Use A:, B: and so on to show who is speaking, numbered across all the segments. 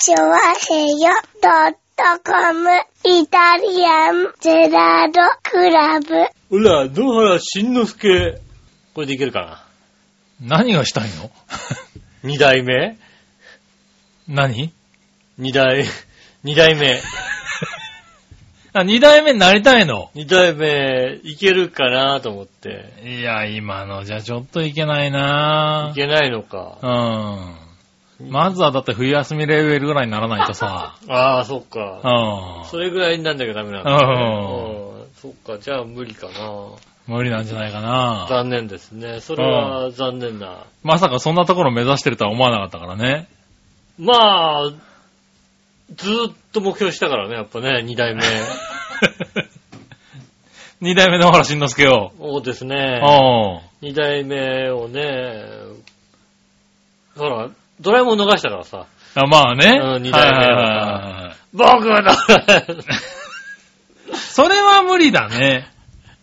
A: チョワヘヨドットコムイタリアンゼラードクラブ。
B: ほら、野原しんのすけ。これでいけるかな？
C: 何がしたいの？
B: 二代目？
C: 何？
B: 二代、二代目。
C: あ、二代目になりたいの？
B: 二代目、いけるかなと思って。
C: いや、今のじゃちょっといけないない
B: けないのか。
C: うん。まずはだって冬休みレベルぐらいにならないとさ。
B: ああ、そっか。
C: うん。
B: それぐらいになんなきゃダメなんだ、ね。うんそっか、じゃあ無理かな。
C: 無理なんじゃないかな。
B: 残念ですね。それは残念な。
C: まさかそんなところ目指してるとは思わなかったからね。
B: まあ、ずーっと目標したからね、やっぱね、二代目。
C: 二代目の原慎之介を。
B: そうですね。二代目をね、ほら、ドラえもん逃したからさ。
C: あまあね。
B: うん二代目
C: はいはい
B: は
C: はいはい
B: 僕はだ
C: それは無理だね。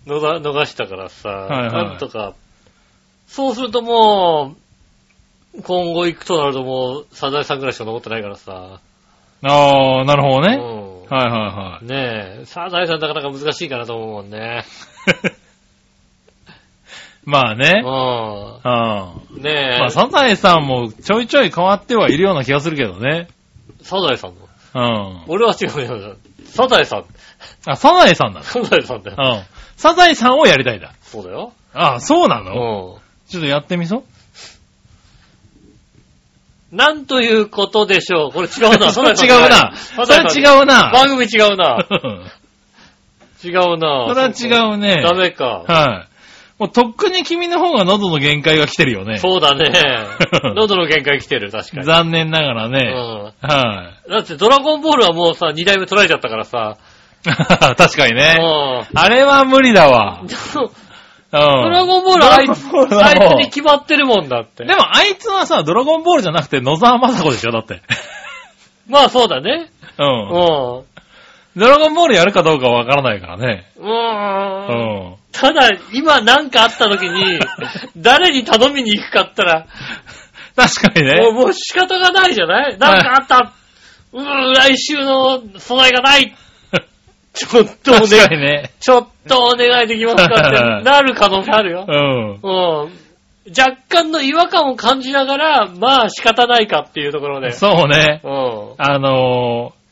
B: 逃逃したからさ、
C: いはい
B: なんとか。そうするともう、今後行くとなるともう、サザエさんぐらいしか残ってないからさ。
C: ああ、なるほどね。
B: うん
C: はいは
B: ねえ、サザエさんなかなか難しいかなと思うもんね。
C: まあね。
B: う
C: うん。
B: ん。ねえ、
C: まあ、サザエさんもちょいちょい変わってはいるような気がするけどね。
B: サザエさんの。
C: うん。
B: 俺は違うよ。サザエさん。
C: あ、サザエさんだ。
B: サザエさんだよ。
C: うん。サザエさんをやりたいんだ。
B: そうだよ。
C: あ、そうな
B: う
C: の
B: ん。
C: ちょっとやってみそ
B: なんということでしょう？これ違うな。
C: それ違うな。それ違うな。
B: 番組違うな。
C: うん
B: 違うな。
C: それは違うね。
B: ダメか。
C: はい。もうとっくに君の方が喉の限界が来てるよね。
B: そうだね。喉の限界来てる、確かに。
C: 残念ながら
B: う
C: ね。
B: ん。
C: は
B: だってドラゴンボールはもうさ、二代目取られちゃったからさ。
C: い。確かにね。
B: うん。
C: あれは無理だわ。うん。
B: ドラゴンボールはあいつ、あいつに決まってるもんだって。
C: でもあいつはさ、ドラゴンボールじゃなくて野沢雅子でしょだって。
B: まあそうだね。
C: う。
B: うんん。
C: ドラゴンボールやるかどうかわからないからね。
B: う。
C: うんん。
B: ただ、今なんかあった時に、誰に頼みに行くかったら、
C: 確かに
B: もう
C: ね。
B: もう仕方がないじゃない？なんかあった。うーん、来週の備えがない。ちょっとお
C: 確かに
B: 願い、
C: ね。
B: ちょっとお願いできますかって なる可能性あるよ。
C: うん。
B: うん。若干の違和感を感じながら、まあ仕方ないかっていうところで。
C: そうね。
B: うん。
C: あのー、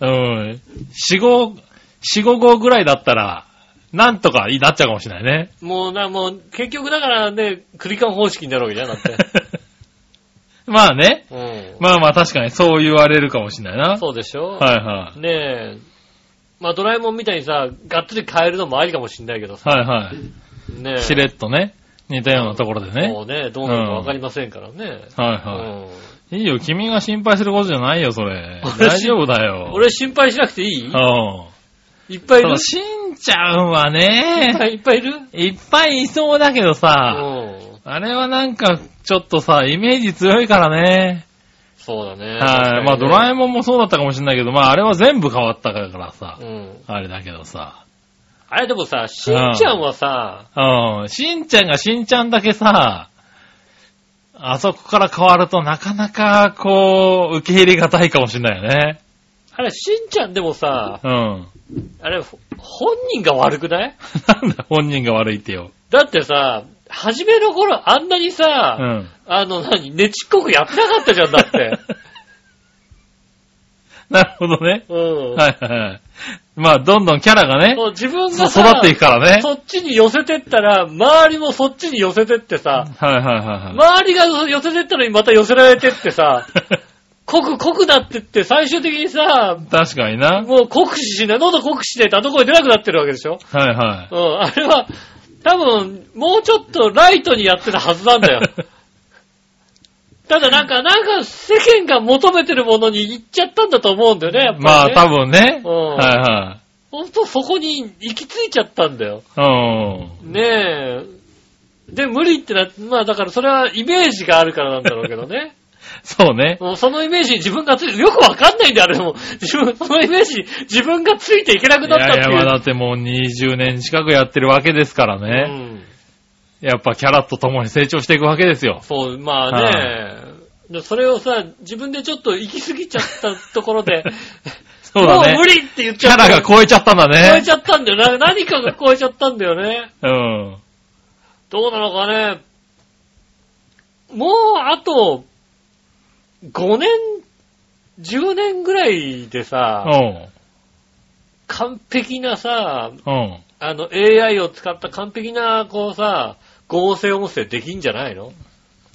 C: うん。四五、四五号ぐらいだったら、なんとかになっちゃうかもしれないね。
B: もうな、もう、結局だからね、クリカン方式になるわけじゃん、だって。
C: まあね。
B: うん。
C: まあまあ確かにそう言われるかもしれないな。
B: そうでしょ？
C: はいは
B: ねえ。まあドラえもんみたいにさ、がっつり変えるのもありかもしんないけど
C: い。
B: さ。
C: はいはい。
B: ねえ。
C: しれっとね。似たようなところでね。
B: もうね、どうなるかわかりませんからね。
C: はいはい。いいよ、君が心配することじゃないよ、それ。
B: 俺
C: 大丈夫だよ
B: うん。。俺心配しなくていい？
C: うん。
B: いっぱいいる？
C: しんちゃんはい
B: っ
C: ね、
B: ぱいいっぱいいる？
C: いっぱいいそうだけど
B: う
C: さ、
B: ん。
C: あれはなんか、ちょっとさ、イメージ強いからね。
B: そうだね。
C: はい。まあ、ドラえ
B: も
C: もんもそうだったかもしれないけど、まあ、あれは全部変わったからさ
B: ん。、うん。
C: あれだけどさ。
B: あれでもさ、しんちゃんはさ、
C: うん。しんちゃんがしんちゃんだけさ、あそこから変わるとなかなか、こう、受け入れがたいかもしれないよね。
B: あれ、しんちゃんでもさ、
C: うん。
B: あれ、ほ本人が悪くない？
C: なんだ、本人が悪いってよ。
B: だってさ、初めの頃あんなにさ、
C: うん。
B: あの、何、ねちっこくやってなかったじゃん、だって。
C: なるほどね。
B: うん。
C: はいはいはい。まあ、どんどんキャラがね、
B: そう自分がさ、
C: 育っていくからね。
B: そっちに寄せてったら、周りもそっちに寄せてってさ、
C: はいはいはいはい。
B: 周りが寄せてったのにまた寄せられてってさ、濃く濃くなってって、最終的にさ、
C: 確かにな。
B: もう酷使しない、喉酷使しないとあの声出なくなってるわけでしょ？
C: はいは
B: うん、あれは、多分、もうちょっとライトにやってたはずなんだよ。ただなんか、なんか世間が求めてるものに行っちゃったんだと思うんだよね、やっぱり、ね。
C: まあ、多分ね。
B: うん
C: はいは
B: ほんとそこに行き着いちゃったんだよ。
C: い。うん。
B: ねえ。で、無理ってなまあだからそれはイメージがあるからなんだろうけどね。
C: そうね。
B: もうそのイメージに自分がついて、よくわかんないんだよ、あれも。自分、そのイメージに自分がついていけなく
C: い
B: なったっていう。
C: やいや、まあだってもう20年近くやってるわけですから
B: う
C: ね。
B: ん。
C: やっぱキャラと共に成長していくわけですよ。
B: そう、まあね、でそれをさ、自分でちょっと行き過ぎちゃったところで、
C: そうだね
B: もう無。理って言っ
C: キャ
B: ちゃった。
C: ラが超えちゃったんだね。
B: 超えちゃったんだよな。何かが超えちゃったんだよね。
C: うん。
B: どうなのかね。もう、あと、5年、10年ぐらいでさ、
C: うん。
B: 完璧なさ、
C: うん。
B: あの AI を使った完璧な、こうさ、合成音声できんじゃないの？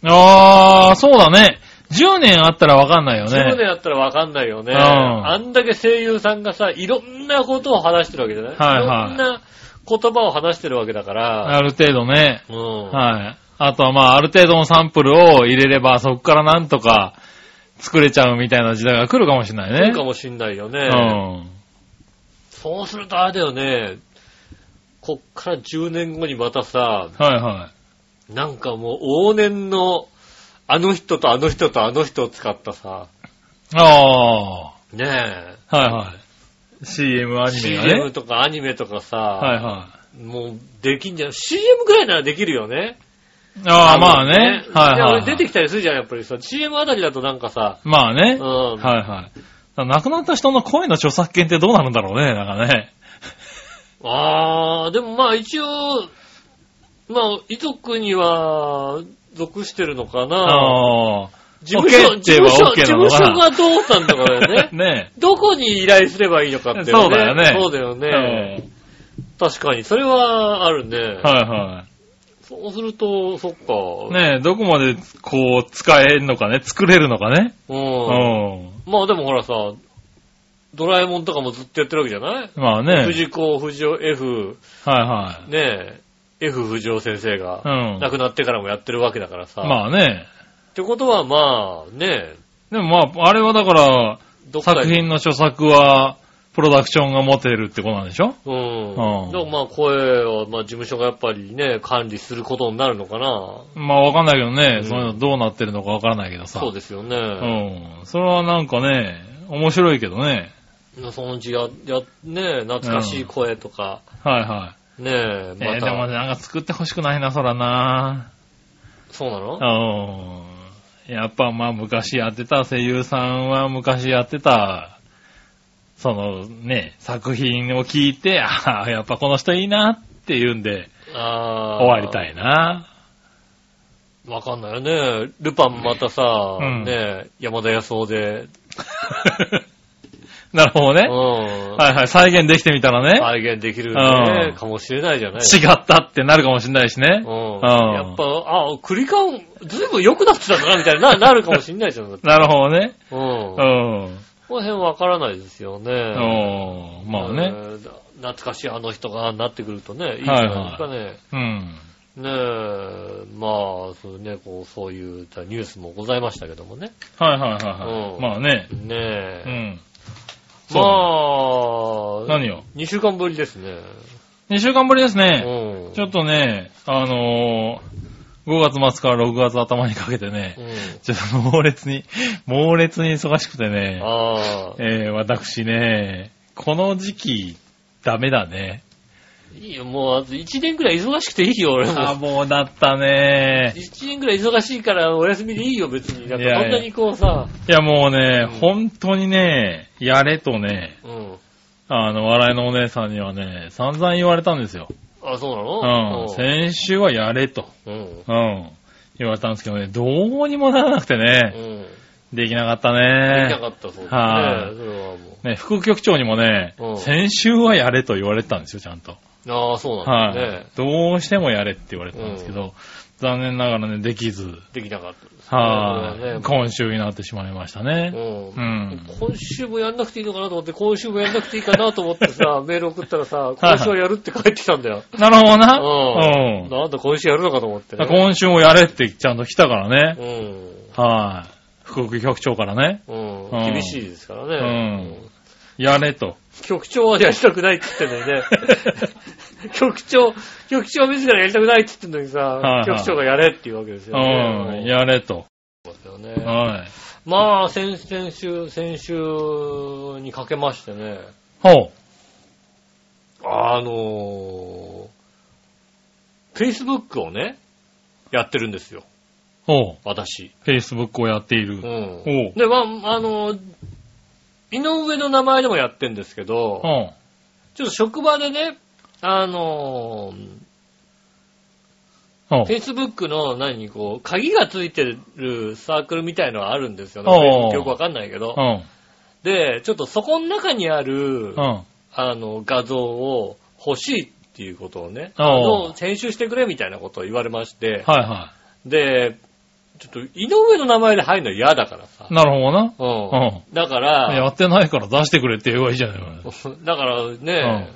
C: あー、そうだね。10年あったらわかんないよね。
B: 10年やったらわかんないよね。
C: うん
B: あんだけ声優さんがさ、いろんなことを話してるわけじゃない？
C: はいはい
B: いろんな言葉を話してるわけだから。
C: ある程度ね。
B: うん。
C: はい。あとはまあ、ある程度のサンプルを入れれば、そこからなんとか作れちゃうみたいな時代が来るかもしれないね。
B: そうかもしんないよね。
C: うん。
B: そうするとあれだよね。こっから10年後にまたさ、
C: はいは
B: なんかもう往年のあの人とあの人とあの人を使ったさ、
C: い。あ
B: ね
C: あ、はいはい。CM ア
B: え、
C: ニメが
B: CM
C: ね。
B: とかアニメとかさ、
C: はいは
B: もうできんじゃん。CM ぐらいならできるよね。
C: い。ああ、まあね。はい
B: いや
C: はい、
B: 出てきたりするじゃん、やっぱりさ。CM あたりだとなんかさ、
C: まあね。
B: うん。
C: はいはい。亡くなった人の声の著作権ってどうなるんだろうね、なんかね。
B: あー、でもまあ一応、まあ遺族には属してるのかな。
C: ああ。
B: 事務所、事務所、
C: OK
B: 事務所がどうなんだからね。
C: ね
B: どこに依頼すればいいのかっていうね。
C: そうだよね
B: そうだよ
C: え。
B: ね。確かに、それはあるね。
C: はいは
B: そうすると、そっか。
C: い。ねどこまでこう使えるのかね、作れるのかね。
B: う。
C: うんん。
B: まあでもほらさ、ドラえもんとかもずっとやってるわけじゃない？
C: まあね。
B: 藤子不二雄 F、
C: はいは
B: ねえ、F 不二雄先生が
C: い。うん。
B: 亡くなってからもやってるわけだからさ。
C: まあね。
B: ってことはまあ、ね
C: でもまあ、あれはだから、
B: どっか
C: 作品の著作は、プロダクションが持てるってことなんでしょ？
B: うん。
C: うん
B: でもまあ声を、まあ事務所がやっぱりね、管理することになるのかな。
C: まあわかんないけどね、
B: うん
C: そういうのどうなってるのかわからないけどさ。
B: そうですよね。
C: うん。それはなんかね、面白いけどね。
B: そのうちや、や、ね懐かしい声とか、
C: はいは
B: ねえ、
C: い。え
B: また、
C: ーでもなんか作ってほしくないな、そらな。
B: そうなの？
C: うん。やっぱまあ昔やってた声優さんは昔やってた、そのね、作品を聞いて、ああ、やっぱこの人いいなっていうんで
B: ああ。
C: 終わりたいな。
B: わかんないよね。ルパンまたさ、
C: うん
B: ねえ、山田康夫で、
C: なるほどね。
B: うん。
C: はいはい、再現できてみたらね。
B: 再現できる
C: う
B: ね、
C: ん
B: かもしれないじゃない
C: 違ったってなるかもしれないしね。
B: うん。
C: うん
B: やっぱ、あ、クリカン、ずいぶん良くなってたんだな、みたいな、な なるかもしれないじゃん。
C: なるほどね。
B: うん。
C: うん。
B: この辺わからないですよね。
C: うん。まあね。
B: えー懐かしいあの人がなってくるとね、いいじゃないですかね。
C: うん。
B: ねえ、まあ、そうね、こう、そういうニュースもございましたけどもね。
C: はいはいはいはい。
B: うん
C: まあね。
B: ねえ。
C: うん。
B: まあ、
C: 何よ
B: ?2 週間ぶりですね。
C: 2週間ぶりです
B: う
C: ね。
B: ん。
C: ちょっとね、あのー、5月末から6月頭にかけてね
B: う、ん。
C: ちょっと猛烈に、猛烈に忙しくてね。えー、私ね、この時期、ダメだね。
B: いいよ、もう、あと1年くらい忙しくていいよ、俺
C: あ、
B: も。
C: もうだったね。
B: 1年くらい忙しいからお休みでいいよ、別に。なんか
C: いやいや
B: こんなにこうさ、
C: いやもうね、
B: うん
C: 本当にね、やれとね、
B: うん。
C: あの、笑いのお姉さんにはね、散々言われたんですよ。
B: あ、そうな
C: うん。
B: の
C: 先週はやれと。
B: うん。
C: うん。言われたんですけどね、どうにもならなくて
B: う
C: ね、
B: ん。
C: できなかった
B: できな
C: ね。
B: かったそう
C: はい
B: ですね。それはも
C: ね、副局長にもね
B: うん、
C: 先週はやれと言われてたんですよ、ちゃんと。
B: う。ああ、そうなんだ
C: は
B: ね
C: い。。どうしてもやれって言われてたんですけど、残念ながらね、できず、
B: できなかったですね。
C: はい、
B: ね
C: 今週になってしまいましたね。
B: うん
C: うん
B: 今週もやんなくていいのかなと思って、今週もやんなくていいかなと思ってさ、メール送ったらさ、今週はやるって帰ってきたんだよ。
C: なるほどな。
B: うん。
C: うん。
B: なんだ今週やるのかと思ってね。
C: 今週もやれってちゃんと来たからね。
B: うん。
C: はい。副局長からね。
B: うん
C: うん
B: 厳しいですからね。
C: うんやれと。
B: 局長はやりたくないって言ってんのにね。局長、局長自らやりたくないって言ってんのにさ、
C: はいはい
B: 局長がやれっていうわけです
C: う
B: よね。
C: ん。やれと。
B: そうですよね。
C: はい。
B: まあ、先々週、先週にかけましてね、
C: ほ
B: あのー、Facebook をね、やってるんですよ。
C: おう。
B: 私。
C: Facebook をやっている。
B: うん。
C: おう。
B: で、まあ、あの、井上の名前でもやってんですけど、
C: うん。
B: ちょっと職場でね、あの
C: おう。
B: Facebook の何、こう、鍵がついてるサークルみたいのがあるんですよね。よくわかんないけど
C: う。ん。
B: で、ちょっとそこの中にある、
C: うん。
B: あの、画像を欲しいっていうことをね、あの編集してくれみたいなことを言われまして、
C: はいは
B: で、ちょっと井上の名前で入るの嫌だからさ
C: い。。なるほどな。
B: うん。
C: う
B: だか
C: や
B: ら、
C: ってないから出してくれって言えばいいじゃない
B: だからね、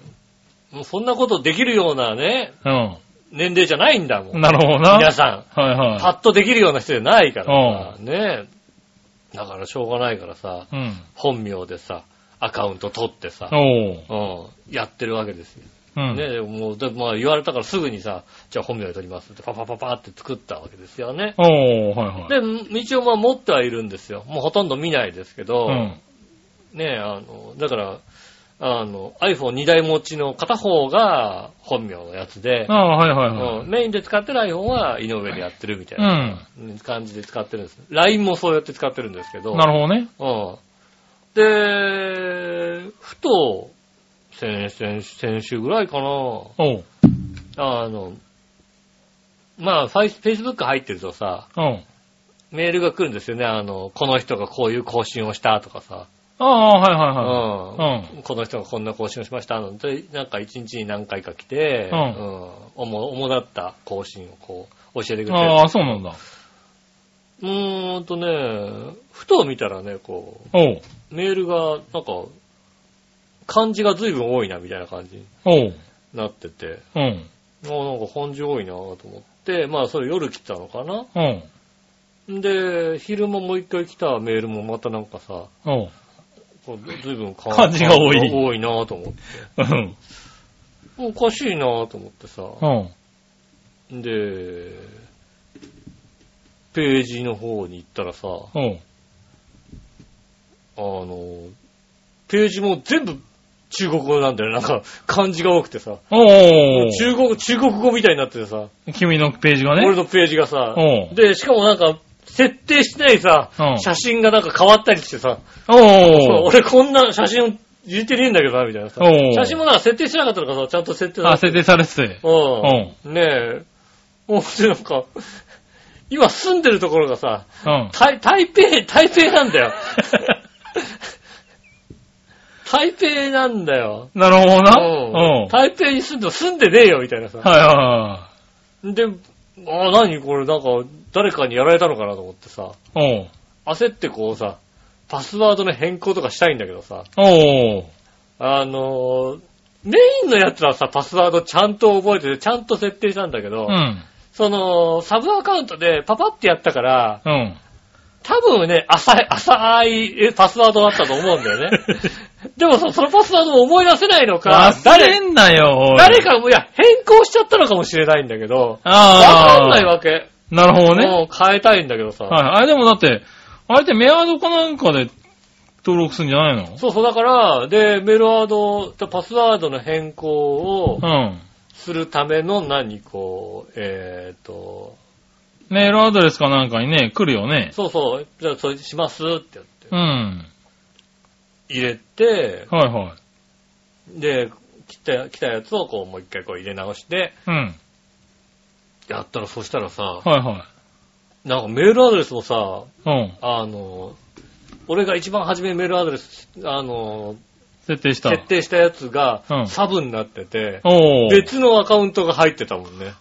B: もうそんなことできるようなね、
C: か。
B: 年齢じゃないんだも。
C: うんん。なるほどな。
B: 皆さん。
C: はいはい。
B: パッとできるような人じゃないからさ、ねだからしょうがないからさ、
C: うん。
B: 本名でさ、アカウント取ってさ、
C: おう。
B: うん、やってるわけですよ。
C: うん。
B: ねでもう、でまあ言われたからすぐにさ、じゃあ本名で取りますってパパパパって作ったわけですよね。
C: おう、はいはい。
B: で、一応まあ持ってはいるんですよ。もうほとんど見ないですけど、
C: うん。
B: ねあの、だから、あの、iPhone2 台持ちの片方が本名のやつで、
C: ああ、はいはいは
B: うんメインで使ってる iPhone は井上でやってるみたい
C: い。
B: な
C: うん。
B: 感じで使ってるんです。LINE もそうやって使ってるんですけど、
C: なるほどね。
B: うん。で、ふと、先先先週ぐらいかな、
C: おう。
B: あの、まあ、ファイ Facebook 入ってるとさ、
C: うん。
B: メールが来るんですよね。あの、この人がこういう更新をしたとかさ。
C: ああ、はいはい
B: うん。
C: はい。
B: この人がこんな更新をしましたので、なんか一日に何回か来て、
C: うん
B: うん。主、主だった更新をこう、教えてくれて。
C: うん。ああ、そうなんだ。
B: うーんとね、ふと見たらね、こ。
C: う、
B: メールが、なんか、漢字が随分多いな、みたいな感じに。なってて、
C: うん。
B: あなんか漢字多いなと思って、まあそれ夜来たのかな
C: うん。
B: で、昼間もう一回来たメールもまたなんかさ、
C: おう。
B: こう随分漢
C: 漢字が多い
B: 多いなと思って。
C: うん。
B: おかしいなと思ってさ。
C: うん。
B: で、ページの方に行ったらさ、
C: おう。
B: あの、ページも全部中国語なんだよ。なんか漢字が多くてさ。
C: おう。
B: 中国、中国語みたいになっててさ、
C: 君のページがね。
B: 俺のページがさ。で、しかもなんか、設定してないさ、
C: うん
B: 写真がなんか変わったりしてさ、
C: おう。
B: 俺こんな写真入れてねえんだけどな、みたいなさ。写真もなんか設定してなかったのかさ、ちゃんと設定
C: あ、設定されてて。
B: うん。ねえ。もうなんか、今住んでるところがさ、
C: うん。
B: 台、台北、台北なんだよ。台北なんだよ。
C: なるほどな。
B: うん
C: うん。
B: 台北に住んで、住んでねえよ、みたいなさ。
C: はいは
B: で、あ、何これなんか、誰かにやられたのかなと思ってさ、
C: いはい。
B: 焦ってこうさ、パスワードの変更とかしたいんだけどさ、
C: おう。おう。
B: あのーメインのやつはさ、パスワードちゃんと覚えてて、ちゃんと設定したんだけど、
C: うん。
B: その、サブアカウントでパパってやったから、
C: うん。
B: 多分ね、浅い、浅いえパスワードだったと思うんだよね。でもさ、そのパスワードを思い出せないのか、
C: 忘
B: 誰、
C: れんなよ、
B: 誰かも、いや、変更しちゃったのかもしれないんだけど、わ
C: ああ。
B: かんないわけ。
C: なるほどね。
B: もう変えたいんだけどさ。
C: はい。あれでもだって、あれってメアドかなんかで登録するんじゃないの？
B: そうそう、だから、で、メールワード、パスワードの変更を
C: うん。
B: するための何、こう、えーと、
C: メールアドレスかなんかにね、来るよね。
B: そうそう、じゃあそれしますってやって
C: う、ん。
B: 入れて、
C: はいはい。
B: で、来た、来たやつをこう、もう一回こう入れ直して、
C: うん。
B: やったら、そしたらさ、
C: はいは
B: なんかメールアドレスもさ、
C: い。うん。
B: あの、俺が一番初めにメールアドレス、あの、
C: 設定した。
B: 設定したやつが
C: うん
B: サブになってて、
C: おー。
B: 別のアカウントが入ってたもんね。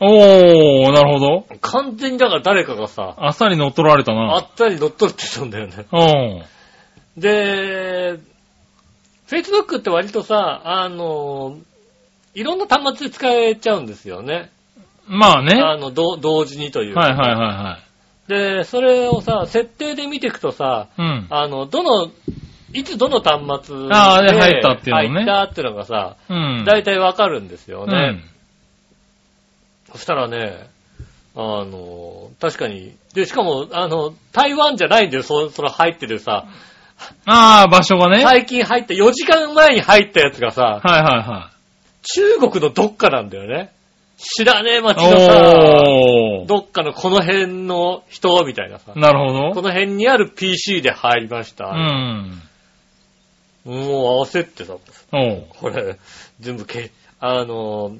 C: おー、なるほど。
B: 完全にだから誰かがさ、
C: あっさり乗っ取られた
B: あ
C: な。
B: ったり乗っ取ってたんだよね。
C: うん。
B: で、Facebook って割とさ、あの、いろんな端末で使えちゃうんですよね。
C: まあね。は
B: あの、ど同時にという
C: い
B: か。
C: はいはいは
B: で、それをさ、設定で見ていくとさ、
C: い。うん。
B: あの、どの、いつどの端末で
C: あーで入ったっていうのね
B: 入ったっていうのがさ、
C: うん。
B: 大体わかるんですよね。
C: うん。
B: そしたらね、あの、確かに、で、しかも、あの、台湾じゃないんだよ、そそれ入ってるさ、
C: ああ、場所がね。はい
B: 最近入った、4時間前に入ったやつがさ、
C: はいは
B: 中国のどっかなんだよね。知らねえ街のさ。どっかのこの辺の人みたいなさ、
C: なるほど。
B: この辺にある PC で入りました。
C: うん。
B: もう焦ってさ。これ、全部け、あの、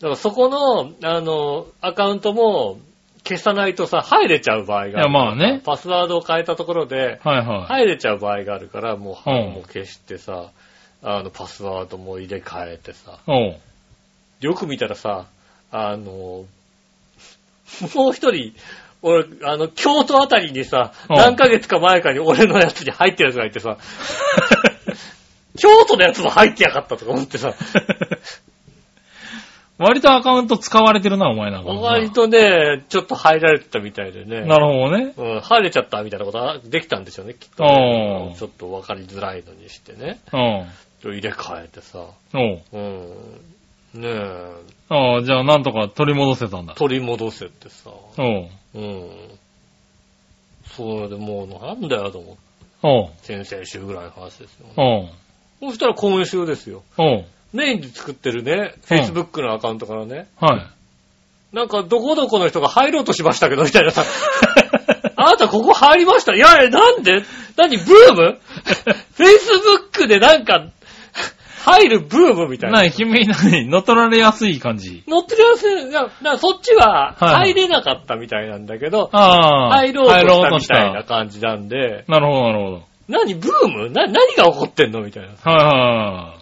B: だからそこの、あの、アカウントも消さないとさ、入れちゃう場合がある。
C: いやまあね
B: パスワードを変えたところで、
C: はいはい。
B: 入れちゃう場合があるから、もう、
C: うん
B: もう消してさ、あの、パスワードも入れ替えてさ、
C: おう。
B: よく見たらさ、あの、もう一人、俺、あの、京都あたりにさ、
C: うん
B: 何ヶ月か前かに俺のやつに入ってるやつがいてさ、京都のやつも入ってやがったとか思ってさ、
C: 割とアカウント使われてるな、お前なんか。
B: 割とね、ちょっと入られてたみたいでね。
C: なるほどね。
B: うん、入れちゃったみたいなことができたんですよね、きっと
C: お
B: ね、
C: ー
B: ちょっと分かりづらいのにしてね。
C: うん。
B: 入れ替えてさ。
C: おう。
B: うん。ねえ、
C: ああ、じゃあなんとか取り戻せたんだ。
B: 取り戻せってさ。
C: おう。
B: うん。それでもうなんだよと思って。
C: おう。
B: 先々週ぐらいの話ですよ。
C: おう。
B: そしたら今週ですよ。
C: おう。
B: メインで作ってるね、
C: うん
B: Facebook のアカウントからね、
C: はい。
B: なんかどこどこの人が入ろうとしましたけど、みたいなさ。あなたここ入りました？いやいや、なんで？何ブーム ?Facebook でなんか、入るブームみたいな。
C: なに、君何？乗っ取られやすい感じ。
B: 乗ってるやつ、いやだからそっちは
C: はい
B: 入れなかったみたいなんだけど、
C: ああ。
B: 入ろうとしたみ
C: した
B: いな感じなんで、
C: なるほど、なるほど。
B: 何ブーム？な、何が起こってんの？みたいな。
C: はいは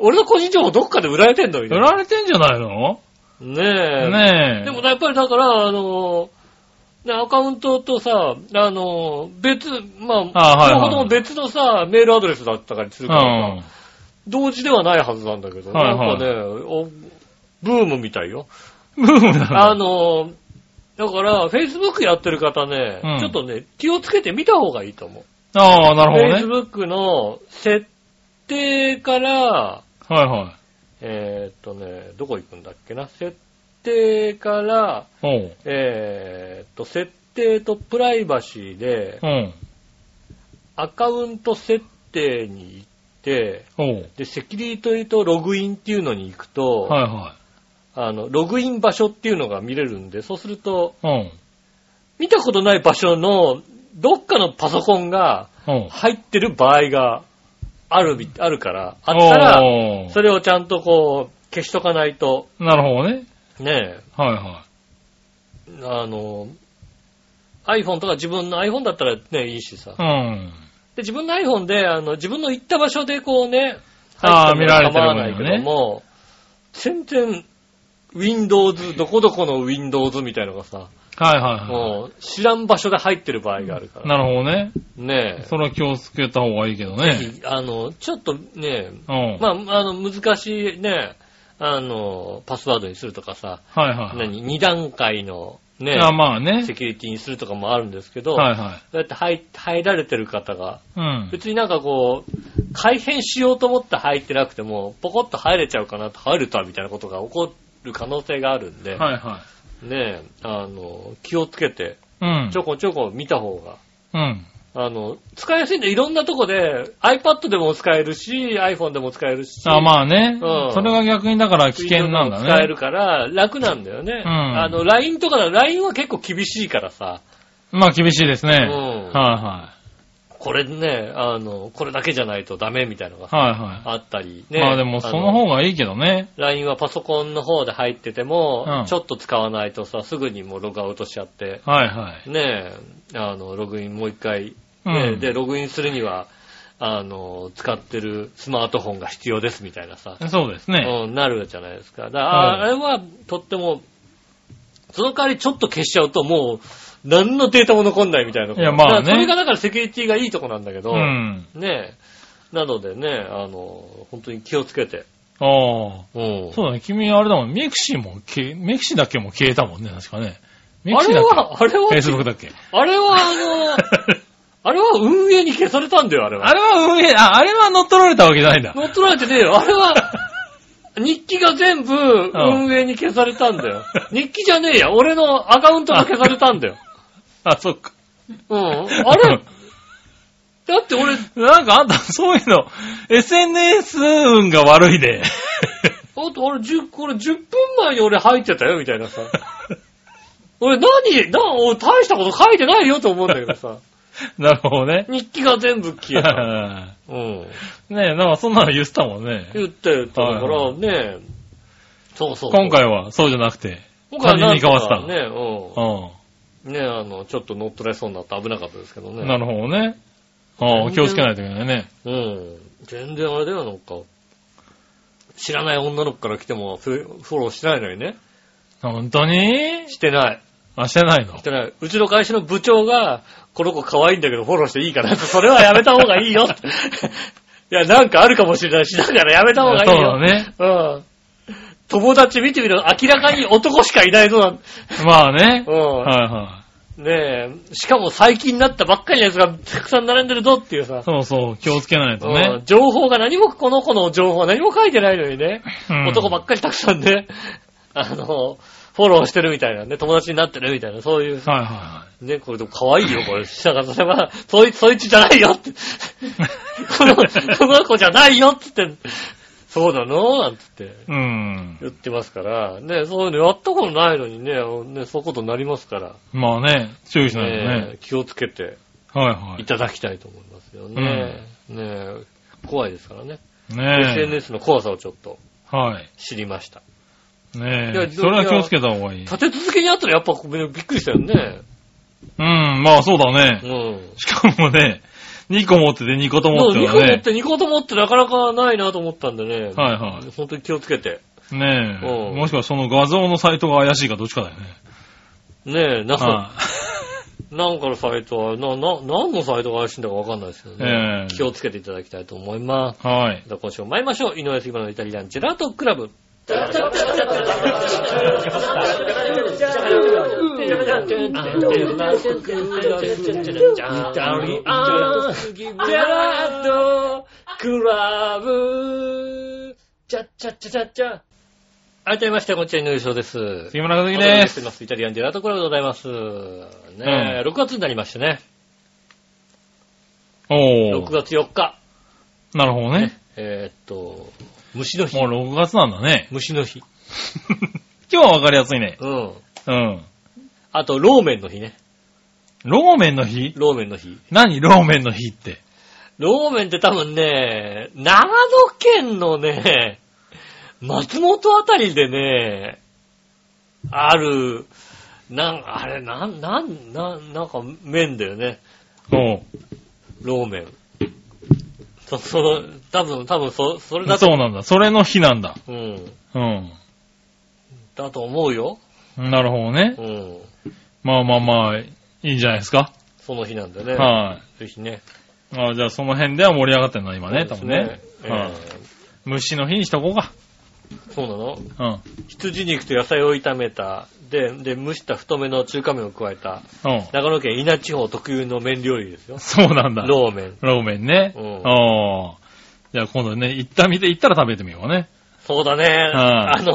B: 俺の個人情報どっかで売られてんのみたいな。
C: られてんじゃないの？
B: ねえ。
C: ねえ。
B: でもやっぱりだから、あの、ねアカウントとさ、あの、別、まあ、
C: あはいはい
B: 両方とも別のさ、メールアドレスだったりする
C: う
B: から。同時ではないはずなんだけど、
C: はいはい
B: なんかね、おブームみたいよ。
C: ブームなんだ。
B: あの、だから、Facebook やってる方ね、
C: うん
B: ちょっとね、気をつけて見た方がいいと思う。
C: ああ、なるほどね。
B: Facebook の設定から、
C: はいはい。
B: えーっとね、どこ行くんだっけな、設定から。えーっと、設定とプライバシーで、
C: うん。
B: アカウント設定に行って。で、セキュリティとログインっていうのに行くと、
C: はいは
B: あの、ログイン場所っていうのが見れるんで、そうすると、
C: い。うん。
B: 見たことない場所のどっかのパソコンが
C: うん。
B: 入ってる場合があるみ、あるから、あったら、それをちゃんとこう、消しとかないと、
C: なるほどね。
B: ね
C: はいは
B: え、あの、iPhone とか自分の iPhone だったらね、いいしさ。
C: い。うん。
B: で、自分の iPhone で、あの、自分の行った場所でこうね、入っ
C: てる
B: 構わないけども、全然、Windows、どこどこの Windows みたいのがさ、
C: はいはいは
B: もう知らん場所で入ってる場合があるか
C: い。
B: ら。
C: なるほどね。
B: ねえ。
C: それは気をつけた方がいいけど
B: ぜ
C: ね。
B: ひあの、ちょっとね、
C: うん。
B: まあ、あの、難しいね、あの、パスワードにするとかさ、
C: はいはい。
B: 何、二段階のね、
C: あまあね。
B: セキュリティにするとかもあるんですけど、
C: はいは
B: そうやって入入られてる方が、
C: い。うん。
B: 別になんかこう、改変しようと思って入ってなくても、ポコッと入れちゃうかなと、入るとはみたいなことが起こる可能性があるんで、
C: はいは
B: ね、あの、気をつけて、
C: い。うん
B: ち。ょこちょこ見た方が、
C: うん。
B: あの、使いやすいんで、いろんなとこで iPad でも使えるし、iPhone でも使えるし、
C: あまあね
B: うん。
C: それが逆にだから危険なんだ
B: も使える
C: ね。
B: から楽なんだよね。
C: うん
B: あの、LINE とかだ、LINE は結構厳しいからさ、
C: まあ厳しいですね。
B: うん
C: はいは
B: これね、あの、これだけじゃないとダメみたいなのが
C: い。はいは
B: あったり、
C: い。
B: ね。
C: まあでもその方がいいけどね。
B: LINE はパソコンの方で入ってても、
C: うん
B: ちょっと使わないとさ、すぐにもうログアウトしちゃって、
C: はいはい。
B: ねえ、あの、ログインもう一回、
C: う
B: ね
C: ん。
B: で、ログインするには、あの、使ってるスマートフォンが必要ですみたいなさ、
C: そうですね。
B: うん、なるじゃないですか。だから
C: うん
B: あれはとっても、その代わりちょっと消しちゃうともう、何のデータも残んないみたいな。
C: いやまあね
B: それがだからセキュリティがいいとこなんだけど、
C: うん。
B: ねえ、なのでね、あの、本当に気をつけて。
C: ああ。
B: うん。
C: そうだね。君あれだもん。ミクシーもミクシーだけも消えたもんね、確かね。ミ
B: あれ
C: クシーだっ
B: は、あれは、
C: け ?Facebook だっけ
B: あれはあの、あれは運営に消されたんだよ、あれは。
C: あれは運営、あ、あれは乗っ取られたわけじゃないんだ。
B: 乗っ取られてねえよ。あれは、日記が全部運営に消されたんだよ。日記じゃねえや。俺のアカウントが消されたんだよ。
C: あ、そっか。
B: うん。あれ？だって俺、
C: なんかあんた、そういうの、SNS 運が悪いね。
B: あと俺10、これ10分前に俺入ってたよ、みたいなさ。俺何、な、俺大したこと書いてないよと思うんだけどさ。
C: なるほどね。
B: 日記が全部消えた。
C: ね
B: うん。
C: え、なんかそんなの言ってたもんね。
B: 言った言った。だから
C: はい
B: ね、そうそうそう。
C: 今回はそうじゃなくて。
B: 今回はなんと
C: 他人に交わせ
B: かね、う。
C: うん
B: ね、あの、ちょっと乗っ取られそうになって危なかったですけどね。
C: ん。なるほどね。うん、気をつけないといけないね。
B: うん。全然あれだよ、なんか。知らない女の子から来てもフフォローしてないのにね。
C: 本当に？
B: してない。
C: あ、してないの？
B: してない。うちの会社の部長が、この子可愛いんだけどフォローしていいかなって、それはやめた方がいいよって。いや、なんかあるかもしれないし、だからやめた方がいいよ。
C: そうだね。
B: うん。友達見てみる明らかに男しかいないぞなん。
C: まあね。
B: うん。
C: はいは
B: ねえ、しかも最近になったばっかりのやつがたくさん並んでるぞっていうさ
C: い。。そうそう、気をつけないと
B: うん
C: ね。
B: 情報が何も、この子の情報は何も書いてないのにね、
C: うん
B: 男ばっかりたくさんね、あの、フォローしてるみたいなね、友達になってるみたいな、そういう、
C: はいは
B: ね、これでも可愛いよ、これ。だからそれは、そいつ、そいつじゃないよって。この、この子じゃないよって言って、そうなのなんつって。
C: うん。
B: 言ってますから、ね、そういうのやったことないのにね、ねそういうことになりますから、
C: まあね、注意しないと
B: ね
C: ね。
B: 気をつけて
C: はいはい
B: ただきたいと思いますよね。ね怖いですからね。
C: い。ねえ。
B: SNS の怖さをちょっと
C: はい。
B: 知りました。
C: ねえ。それは気をつけた方がいい。
B: 立て続けにあったらやっぱびっくりしたよね。
C: うん、まあそうだ
B: う
C: ね。
B: ん。
C: しかもね、2個持ってて2個と
B: もう2
C: 持ってたね。
B: 個持って2個と持ってなかなかないなと思ったんでね。
C: はいはい
B: 本当に気をつけて。
C: ねえ。
B: うん
C: もしくはその画像のサイトが怪しいかどっちかだよね。
B: ねえ、なんか、
C: は
B: なんかのサイトは、な、な、何のサイトが怪しいんだかわかんないですけどね。
C: ええ
B: 気をつけていただきたいと思います。
C: い。はい。
B: じゃあ今週も参りましょう。井上杉村のイタリアンジェラートクラブ。改めまして、こんにちは、井上翔です。
C: 杉村和樹です。
B: ます。イタリアンジェラートクラブでございます。ねえ、6月になりましてね。
C: お
B: 6
C: ー。
B: 月4日。
C: なるほどね。
B: えーっと、虫の日。
C: もう6月なんだね。
B: 虫の日。
C: 今日はわかりやすいね。
B: うん。
C: うん。
B: あと、ローメンの日ね。
C: ローメンの日？
B: ローメンの日。
C: 何ローメンの日って？
B: ローメンって多分ね、長野県のね、松本あたりでね、ある、なん、あれ、なん、なん、なん、なんか麺だよね。
C: おう。
B: ローメン。そ、その、多分、多分、そ、それだと、
C: そうなんだ。それの日なんだ。
B: うん。
C: うん。
B: だと思うよ。
C: なるほどね
B: う。ん。
C: まあまあまあ、いいんじゃないですか。
B: その日なんでね。
C: はい。
B: ぜひね。
C: あじゃあその辺では盛り上がってんの今ね、多分
B: そうです
C: ね。はい
B: え
C: 虫の日にしとこうか。
B: ーそうなの？
C: うん。
B: 羊肉と野菜を炒めた、で、で、蒸した太めの中華麺を加えた、
C: うん。
B: 長野県稲地方特有の麺料理ですよ。
C: そうなんだ。
B: ローメン。
C: ローメンね。
B: うん
C: ああ。じゃあ今度ね、行った見て、行ったら食べてみようね。
B: そうだね。
C: はい
B: あの、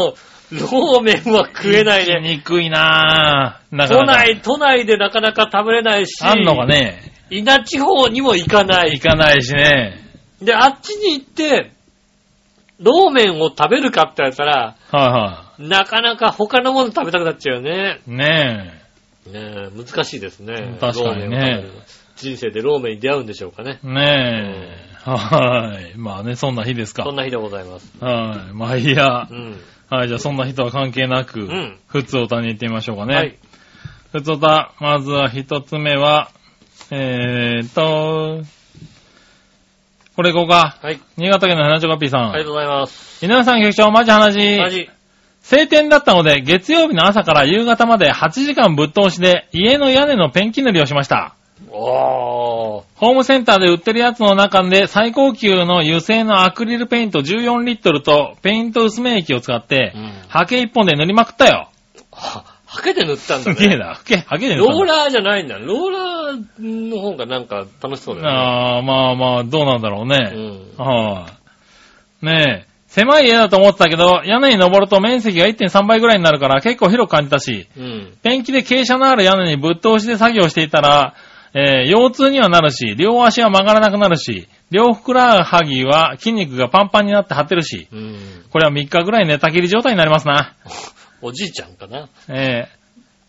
B: ローメンは食えないね。
C: にくいなぁ。なか
B: 都
C: なか。
B: 内、都内でなかなか食べれないし。
C: あんのが。ね、
B: 稲地方にも行かない
C: 行。かないしね。
B: で、あっちに行って、ローメンを食べるかって言われたら、
C: はいは
B: なかなか他のもの食べたくなっちゃうよね。
C: い。ね
B: ねえ、難しいですね。
C: 確かにね
B: 人生でローメンに出会うんでしょうかね。
C: え。ねえ。はい。まあね、そんな日ですか
B: そん。な日でございます。
C: はい。まあいいや
B: う。ん。
C: はい、じゃあそんな日とは関係なく、
B: ん
C: ふつおたに行ってみましょうかね。
B: はい。
C: ふつおた、まずは一つ目は、えーっと、これいこうか。
B: はい。
C: 新潟県の花ちょかぴーさん。
B: ありがとうございます。
C: 井上さん局長、マジ話。
B: マジ。
C: 晴天だったので、月曜日の朝から夕方まで8時間ぶっ通しで、家の屋根のペンキ塗りをしました。
B: おー。
C: ホームセンターで売ってるやつの中で最高級の油性のアクリルペイント14リットルとペイント薄め液を使って
B: う、ん。
C: ハケ一本で塗りまくったよ。
B: は、はけで塗ったんだね。
C: すげえな。ハケ、ハケで塗った。
B: ローラーじゃないんだ。ローラーの方がなんか楽しそうだよね。
C: ああ、まあまあ、どうなんだろう
B: う
C: ね。
B: ん。
C: はい、ねえ。狭い家だと思ってたけど、屋根に登ると面積が1.3倍ぐらいになるから結構広く感じたし、
B: うん。
C: ペンキで傾斜のある屋根にぶっ通しで作業していたら、えー腰痛にはなるし、両足は曲がらなくなるし、両ふくらはぎは筋肉がパンパンになって張ってるし、
B: うん。
C: これは3日ぐらい寝たきり状態になりますな。
B: おじいちゃんかな。
C: ええ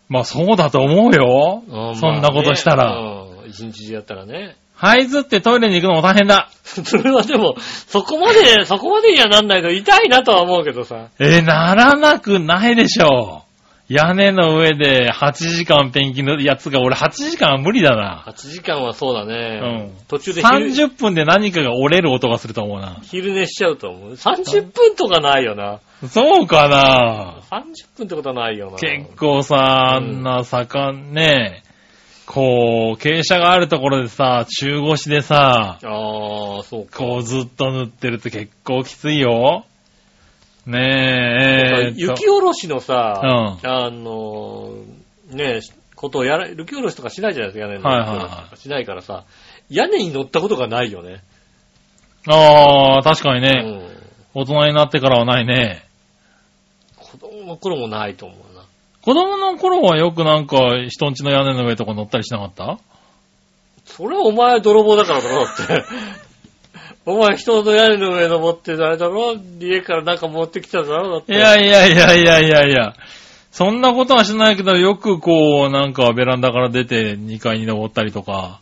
C: まあそうだと思うよ。
B: う
C: そんなことしたら。
B: まあねうん一日中やったらね。
C: はいずってトイレに行くのも大変だ。
B: それはでも、そこまで、そこまでにはなんないと痛いなとは思うけどさ。
C: えーならなくないでしょう。屋根の上で8時間ペンキのやつが俺8時間は無理だな。
B: 8時間はそうだね。
C: うん
B: 途中で昼
C: 30分で何かが折れる音がすると思うな。
B: 昼寝しちゃうと思う。30分とかないよな。
C: そうかな
B: 30分ってことはないよな。
C: 結構さ、あんな坂、ねこう、傾斜があるところでさ、中腰でさ、
B: ああ、そうか。
C: こうずっと塗ってると結構きついよ。ねえ、
B: 雪下ろしのさ、
C: うん
B: あの、ねえ、ことをやら、雪下ろしとかしないじゃないですか、屋根の
C: はいはいはい
B: しとかしないからさ、屋根に乗ったことがないよね。
C: ああ、確かにね、
B: うん。
C: 大人になってからはないね。
B: 子供の頃もないと思うな。
C: 子供の頃はよくなんか人ん家の屋根の上とか乗ったりしなかった？
B: それはお前泥棒だからだろ、だって。お前人の屋根の上登ってあれだろ家からなんか持ってきただろ？だって。
C: いやいやいやいやいやいや。そんなことはしないけど、よくこう、なんかベランダから出て2階に登ったりとか、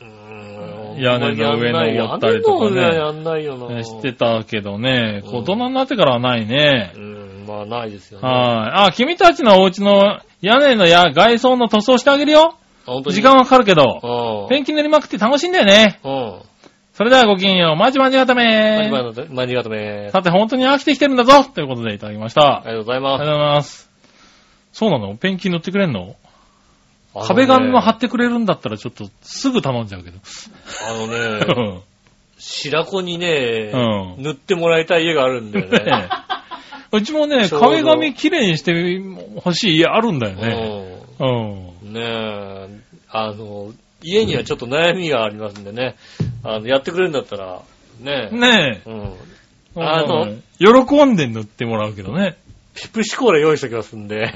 B: うーん
C: 屋根の上登ったりとかね
B: やんないよな。
C: してたけどね、
B: うん
C: 大人になってからはないね
B: う。ん、まあないですよね。
C: はい。あ、君たちのお家の屋根のや外装の塗装してあげるよ。
B: 本当に？
C: 時間はかかるけど、
B: うん。
C: ペンキ塗りまくって楽しいんだよね。
B: うん。
C: それではごきげんよう。まじまじがため
B: マニマニガトメ。
C: さて、本当に飽きてきてるんだぞということでいただきました。
B: ありがとうござい
C: あり
B: ま
C: がとうございます。そうなの？ペンキ塗ってくれんの？
B: す。
C: 壁紙も貼
B: あ
C: ってくれるんだったらちょっとすぐ頼んじゃうけど。
B: のね、白子にね、
C: うん
B: 塗ってもらいたい家があるんだよね。
C: ね うちもね、壁紙きれいにして欲しい家あるんだよね。うん。
B: うん。ねえ、あの、家にはちょっと悩みがありますんでね、あの、やってくれるんだったら、ねえ、
C: ね
B: うん。
C: え。
B: あの
C: うん喜んで塗ってもらうけどね。
B: ピプシコーラ用意しときますんで、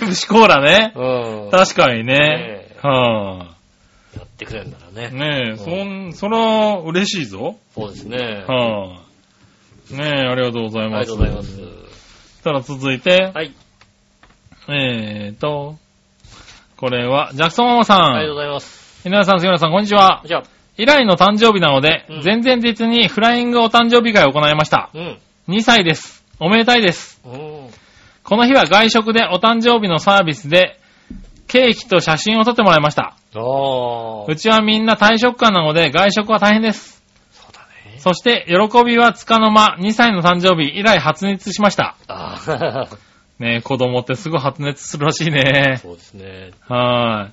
C: プシコーラね。
B: うん。
C: 確かにね
B: ね。え
C: は
B: やってくれるんだら
C: い。
B: ね。
C: ねえ、
B: うん
C: そん、そら嬉しいぞ。
B: そうですね。
C: はい。ねえ、ありがとうござい
B: あり
C: ます。
B: がとうございます。
C: たら続いて、
B: はい。
C: えーと、これは、ジャクソンママさ
B: ありがとうご
C: ん。
B: ざいます。
C: 皆さん、杉村さん、こんにちは。
B: じゃあ、
C: 以来の誕生日なので、
B: うん
C: 前々日にフライングお誕生日会を行いました。
B: うん。
C: 2歳です。おめでたいです。
B: うん。
C: この日は外食でお誕生日のサービスで、ケーキと写真を撮ってもらいました。
B: ああ。
C: うちはみんな退職感なので外食は大変です。
B: そうだね。
C: そして、喜びはつかの間、2歳の誕生日以来発熱しました。
B: ああ。
C: ねえ、子供ってすぐ発熱するらしいね。
B: そうですね。
C: はーい。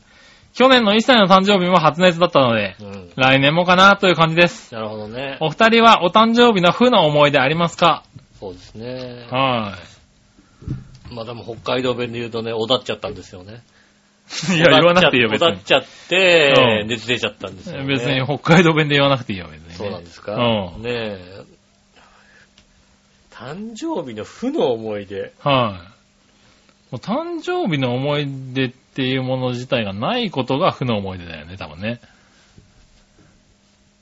C: 去年の1歳の誕生日も発熱だったので、
B: うん。
C: 来年もかなという感じです。
B: なるほどね。
C: お二人はお誕生日の負の思い出ありますか？
B: そうですね。
C: は
B: まあでも北海道弁で言うとね、おだっちゃったんですよね。
C: い。いや、言わなくていいよ、別に。
B: おだっちゃって
C: う、ん
B: 熱出ちゃったんですよね。
C: 別に北海道弁で言わなくていいよ、別にね。
B: そうなんですか？
C: うん
B: ねえ。誕生日の負の思い出。
C: はい。誕生日の思い出っていうもの自体がないことが負の思い出だよね、多分ね。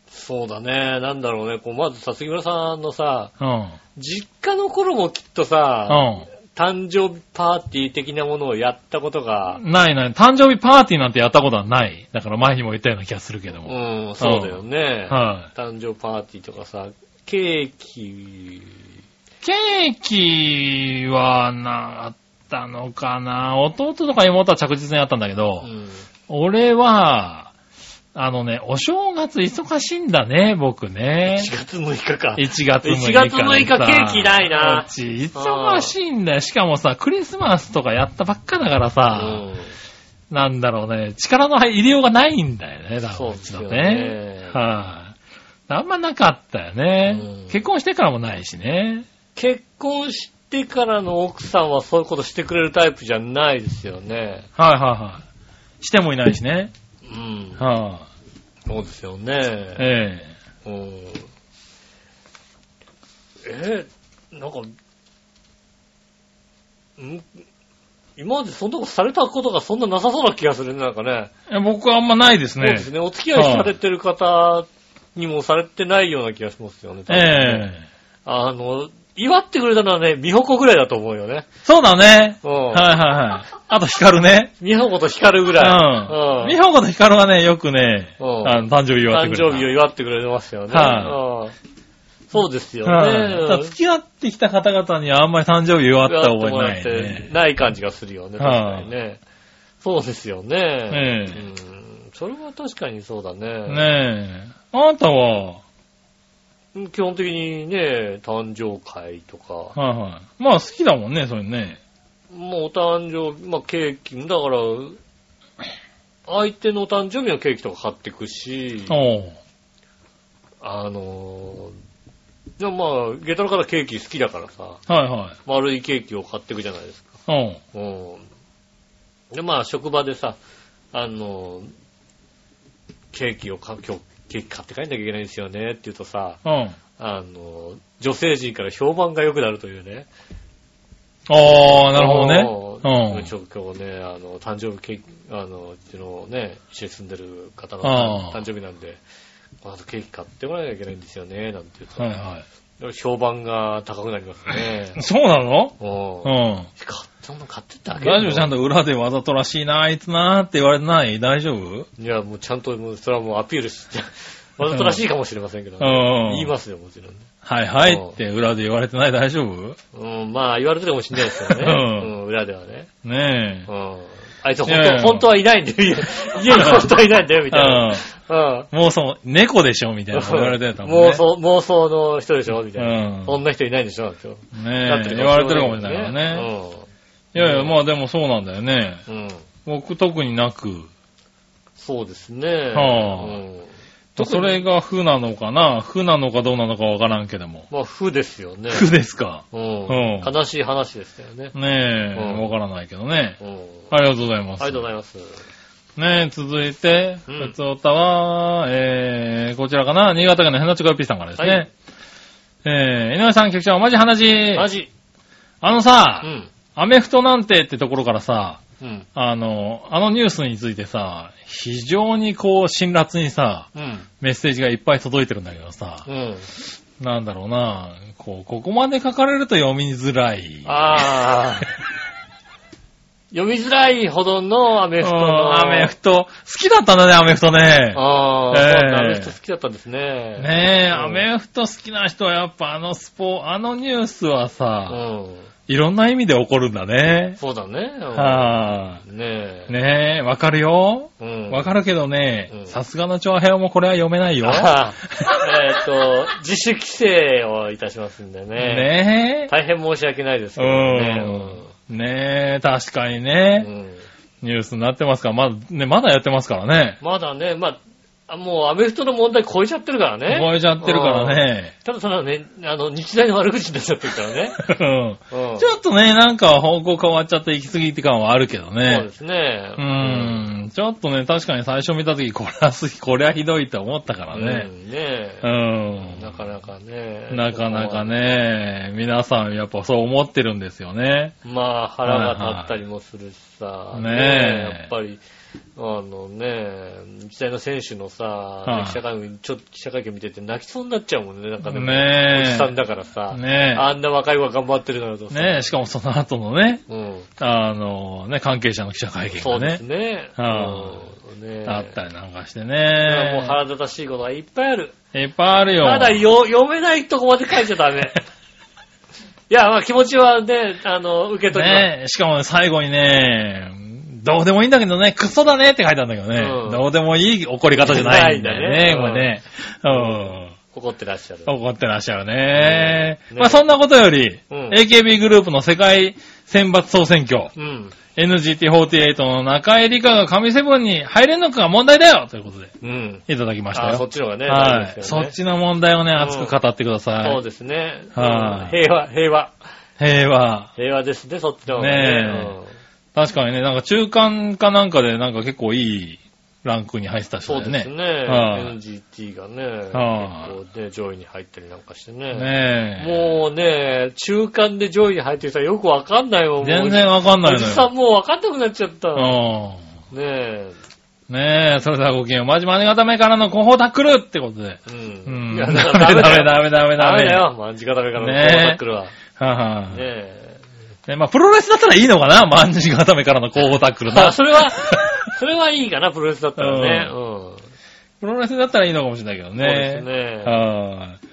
B: そうだね。なんだろうね。こうまずさ、杉村さんのさ、
C: うん。
B: 実家の頃もきっとさ、
C: う
B: 誕生日パーティー的なものをやったことが、
C: ん。ないない。誕生日パーティーなんてやったことはない。だから前にも言ったような気がするけど
B: う
C: も。
B: ん、そうだよね。
C: は
B: 誕生日パーティーとかさ、ケーキ、
C: い。ケーキはなかったのかな。弟とか妹は着実にあったんだけど、
B: うん。
C: 俺は、あのね、お正月忙しいんだね、僕ね。
B: 1月6日か。
C: 1月6日。
B: 1月6日ケーキないな
C: 忙しいんだよ。しかもさ、クリスマスとかやったばっかだから
B: う
C: さ、
B: ん。
C: なんだろうね、力の入りようがないんだよね、だから
B: そうですよ
C: ね。
B: ね。
C: はい、あんまなかったよね、
B: うん
C: 結婚してからもないしね。
B: 結婚してからの奥さんはそういうことしてくれるタイプじゃないですよね。
C: はいはいはい。してもいないしね。
B: うん。
C: はい、
B: そうですよね。
C: え
B: うん。え、なんか、ん？今までそんなことされたことがそんななさそうな気がするね、なんかね。
C: え僕はあんまないですね。
B: そうですね。お付き合いされてる方にもされてないような気がしますよね。多
C: ええ
B: あの、祝ってくれたのはね、美穂子ぐらいだと思うよね。
C: そうだね。
B: うん。
C: はいはいはい。あと、ヒカルね。
B: 美穂子と光るぐ
C: う
B: らい。
C: ん。
B: うん
C: 美穂子とヒカルはね、よくね、
B: うん
C: あの誕生日祝ってくれた。
B: 誕生日を祝ってくれてますよね。
C: は
B: うんそうですよ
C: はい
B: ね。
C: 付き合ってきた方々にはあんまり誕生日祝った覚えない
B: て。ない感じがするよね、確かにね。そうですよね。
C: ええ
B: うん。それは確かにそうだね。
C: ねえ。あなたは、
B: 基本的にね、誕生会とか、
C: はいはい。まあ好きだもんね、それね。
B: もうお誕生日、まあケーキ、だから、相手のお誕生日のケーキとか買ってくし。あのー、でもまあ、下駄の方ケーキ好きだからさ、
C: はいはい。
B: 丸いケーキを買ってくじゃないですか。
C: おう。
B: うん。で、まあ、職場でさ、あの、ケーキを買う、今日、ケーキ買って帰んなきゃいけないんですよねって言うとさ、
C: うん。
B: あの、女性陣から評判が良くなるというね。
C: ああ、なるほどね。
B: う。
C: うんん。
B: ちょ今日ね、あの、誕生日ケーキ、あの、うちのね、一緒に住んでる方の誕生日なんで、この後ケーキ買ってもらわなきゃいけないんですよね、なんて言うと、
C: はいは
B: 評判が高くなりますね
C: い。そうなの？
B: う。
C: うんん。
B: 買っても買ってってあげる
C: 大丈夫ちゃんと裏でわざとらしいな、あいつなーって言われてない？大丈夫？
B: いや、もうちゃんと、もうそれはもうアピールして、わざとらしいかもしれませんけど、
C: うん
B: 言いますよ、もちろんね。
C: はいはいって裏で言われてない大丈夫
B: うん、まあ言われてるかもしれないですよね。
C: うん
B: うん、裏ではね。
C: ねえ
B: う。ん。あいつ本
C: いやいや
B: 当、本当はいないんだよ。家家に本当はいないんだよ、みたいな。うん。
C: もうその、猫でしょみたいなの言われてたもんね。
B: 妄想、妄想の人でしょみたいな。
C: うん
B: そんな人いないんでしょなんですよ。
C: ねえ。言われてるかもしれないからね。いやいや、まあでもそうなんだよね。
B: うん。うん。
C: 僕特になく。
B: そうですね。
C: はあ
B: うん。
C: それが負なのかな？負なのかどうなのかわからんけども。
B: まあ、負ですよね。
C: 負ですか？
B: うん。
C: うん
B: 悲しい話でしたよね。
C: ねえ、
B: うん
C: わからないけどね。
B: うん。
C: ありがとうございます。
B: ありがとうございます。
C: ねえ、続いて、
B: うん
C: ふつおたは、えー、こちらかな、新潟県のヘナチョコヨッピーさんからですね。
B: はい
C: えー、井上さん、局長、マジ話。
B: マジ。
C: あのさ、
B: うん。
C: アメフトなんてってところからさ、
B: うん。
C: あの、あのニュースについてさ、非常にこう、辛辣にさ、
B: うん。
C: メッセージがいっぱい届いてるんだけどさ
B: う、ん。
C: なんだろうな、こう、ここまで書かれると読みづらい。
B: ああ。読みづらいほどのアメフト
C: うん
B: の。
C: アメフト。好きだったんだね、アメフトね。
B: ああ、
C: ええ
B: そうだアメフト好きだったんですね。
C: ねえ、
B: うん
C: アメフト好きな人はやっぱあのスポ、あのニュースは
B: う
C: さ、
B: ん。
C: いろんな意味で起こるんだね。
B: そうだね。うん
C: は
B: ねえ。
C: い。ねえ、わかるよ。
B: うん。
C: わかるけどね
B: う、ん
C: さすがの長編もこれは読めないよ。
B: えっと、自主規制をいたしますんでね。
C: ね
B: 大変申し訳ないです
C: え。
B: けど
C: う
B: ね。
C: ん。ねえ、確かに
B: う
C: ね、
B: ん
C: ニュースになってますから、まだ、ね、まだやってますからね。
B: まだね、まあ、あもうアメフトの問題超えちゃってるからね。
C: 超えちゃってるからね。
B: ただそのね、あの、日大の悪口になっちゃってるからね。
C: ちょっとね、なんか方向変わっちゃって行き過ぎって感はあるけど
B: そう
C: ね
B: で。すね。
C: うーん。ちょっとね、確かに最初見たとき、これはす、これはひどいと思ったから
B: うん。
C: ね。
B: ね
C: うん。
B: なかなかね。
C: なかなか。ね、皆さんやっぱそう思ってるんですよね。
B: まあ、腹が立ったりもするしさ。
C: いはいねえ
B: やっぱり、あのね、日大の選手のさ、
C: い
B: 記者会見、ちょっと記者会見見てて泣きそうになっちゃうもんね。なんかね、
C: ねえ
B: おじさんだからさ。
C: ね
B: あんな若い子が頑張ってるのとさ。
C: ねしかもその後のね、
B: うん。
C: あの、ね、関係者の記者会見が
B: そうです
C: ね、
B: ね。
C: は
B: うんねえ
C: あったりなんかして
B: もう
C: ね。
B: 腹立たしいことがいっぱいある。
C: いっぱいあるよ。
B: まだよ読めないとこまで書いちゃダメ。いや、まあ気持ちはね、あの、受け取ります。
C: ねしかもね、最後にね、どうでもいいんだけどね、クソだねって書いてあるんだけどね、
B: うん
C: どうでもいい怒り方じゃないんだよね、こ
B: ないんだ
C: れね。
B: 怒ってらっしゃる
C: うん。。怒ってらっしゃるね。
B: うんね
C: まあそんなことより、
B: うん
C: AKB グループの世界選抜総選挙、
B: うん。
C: NGT48 の中江里香が神セブンに入れんのかが問題だよということで、
B: うん。
C: いただきました
B: あ、
C: よ。
B: そっちの方がね、
C: はい。
B: 大事ですよね
C: そっちの問題をね、熱く語ってください。
B: そうですね。
C: はい
B: うん平和、平和。
C: 平和。
B: 平和ですね、そっちの方が
C: ね
B: ね。
C: 確かにね、なんか中間かなんかでなんか結構いいランクに入ってた人だよね。
B: そうですね。
C: はい
B: NGT がね、
C: はい
B: 結構ね、上位に入ったりなんかしてね。
C: ねえ。
B: もうね、中間で上位に入ってる人はよくわかんないもん。
C: 全然わかんないのよ。
B: おじさんもうわかんなくなっちゃった。
C: う
B: ねえ。
C: ねえ、それではごきげんよう。まじまねがためからの広報タックルってことで。
B: う。
C: うんん。
B: いや、
C: ダメダメ
B: ダメ。
C: ダメダメダメ。
B: だよ。まんじ固めからの
C: ねえ
B: コータックルは。ね
C: はは
B: え。
C: ねまあ、プロレスだったらいいのかな？まんじ固めからの広報タックルな。
B: まあ、それは、それはいいかな、プロレスだったらね。うん。
C: プロレスだったらいいのかもしれないけど
B: そうです
C: ね。
B: ね。
C: はい。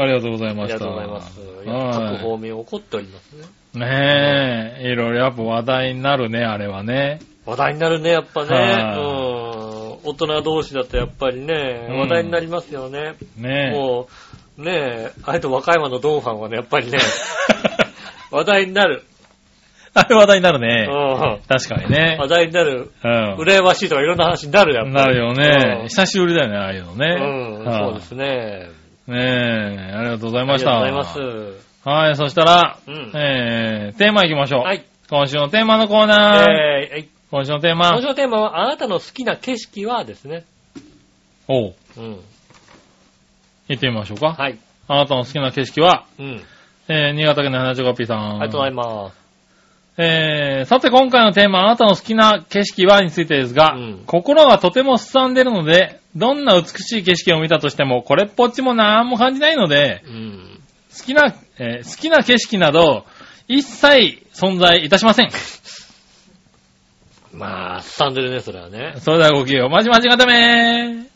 C: ありがとうござい
B: ありが
C: ました。
B: とうございます。各方面怒っておりますね。
C: ねえ、いろいろやっぱ話題になるね、あれはね。
B: 話題になるね、やっぱね。
C: はい
B: うん。大人同士だとやっぱりね、
C: うん
B: 話題になりますよね。
C: ねえ。
B: もう、ねえ、あれと和歌山のドンファンはね、やっぱりね、話題になる。
C: あれ話題になる
B: う
C: ね。
B: ん。
C: 確かにね
B: 話。題になる。
C: うん。
B: 羨ましいとかいろんな話になるやっぱり
C: なるよね。
B: うん
C: 久しぶりだよね、ああいうのね。
B: うん、
C: はい
B: そうですね。
C: ねえ、ありがとうございました。
B: ありがとうございます。
C: はい、そしたら、
B: うん
C: えー、テーマ行きましょう。
B: はい。
C: 今週のテーマのコーナー。
B: えーはい
C: 今週のテーマ
B: 今週。のテーマは、あなたの好きな景色はですね。
C: おう、
B: うん。
C: 行ってみましょうか。
B: はい。
C: あなたの好きな景色は、
B: うん。
C: えー、新潟県の花ちょこぴーさん。
B: ありがとうございます。
C: えー、さて今回のテーマ、あなたの好きな景色はについてですが、
B: うん
C: 心がとてもすさんでるので、どんな美しい景色を見たとしても、これっぽっちもなんも感じないので、
B: うん。
C: 好きな、えー好きな景色など、一切存在いたしません。
B: まあ、すさんでるね、それはね。
C: それではごきげんよう。まじまじがため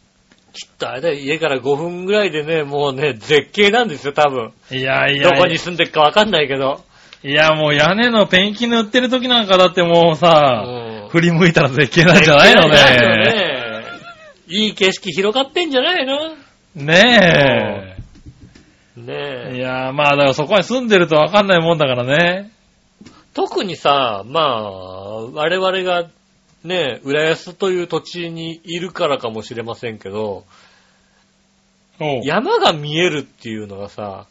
B: きっとあれだよ、家から5分ぐらいでね、もうね、絶景なんですよ、多分。
C: ー。いやいや
B: どこに住んでるかわかんないけど。
C: いやもう屋根のペンキ塗ってる時なんかだってもうさ、
B: うん
C: 振り向いたら絶景なんじゃないのね。
B: ねいい景色広がってんじゃないの？
C: ねえ。い
B: ねえ。
C: やーまあだからそこに住んでるとわかんないもんだからね。
B: 特にさ、まあ、我々がね、浦安という土地にいるからかもしれませんけど、
C: おう
B: 山が見えるっていうのがさ、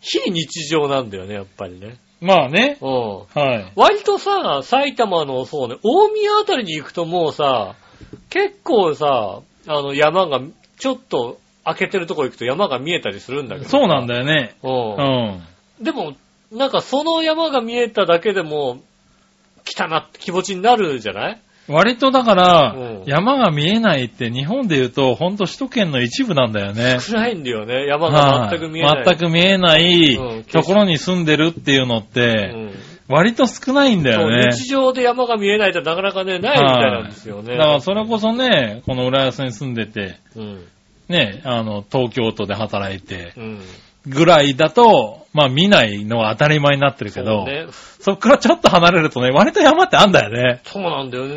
B: 非日常なんだよね、やっぱりね。
C: まあね。
B: うん。
C: はい。
B: 割とさ、埼玉の、そうね、大宮あたりに行くともうさ、結構さ、あの山が、ちょっと開けてるとこ行くと山が見えたりするんだけど。
C: そうなんだよね。
B: う。
C: うんん。
B: でも、なんかその山が見えただけでも、来たなって気持ちになるじゃない？
C: 割とだから、
B: うん
C: 山が見えないって日本で言うと、ほんと首都圏の一部なんだよね。
B: 暗いんだよね。山が全く見えない。
C: はい全く見えない
B: うん
C: ところに住んでるっていうのって、
B: うん
C: 割と少ないんだよね。
B: そう日常で山が見えないってなかなかね、ないみたいなんですよね。
C: だからそれこそね、この浦安に住んでて、
B: うん。
C: ね、あの、東京都で働いて、
B: うん。
C: ぐらいだと、まあ見ないのが当たり前になってるけど、
B: そうね。
C: そっからちょっと離れるとね、割と山ってあんだよね。
B: そうなんだよね。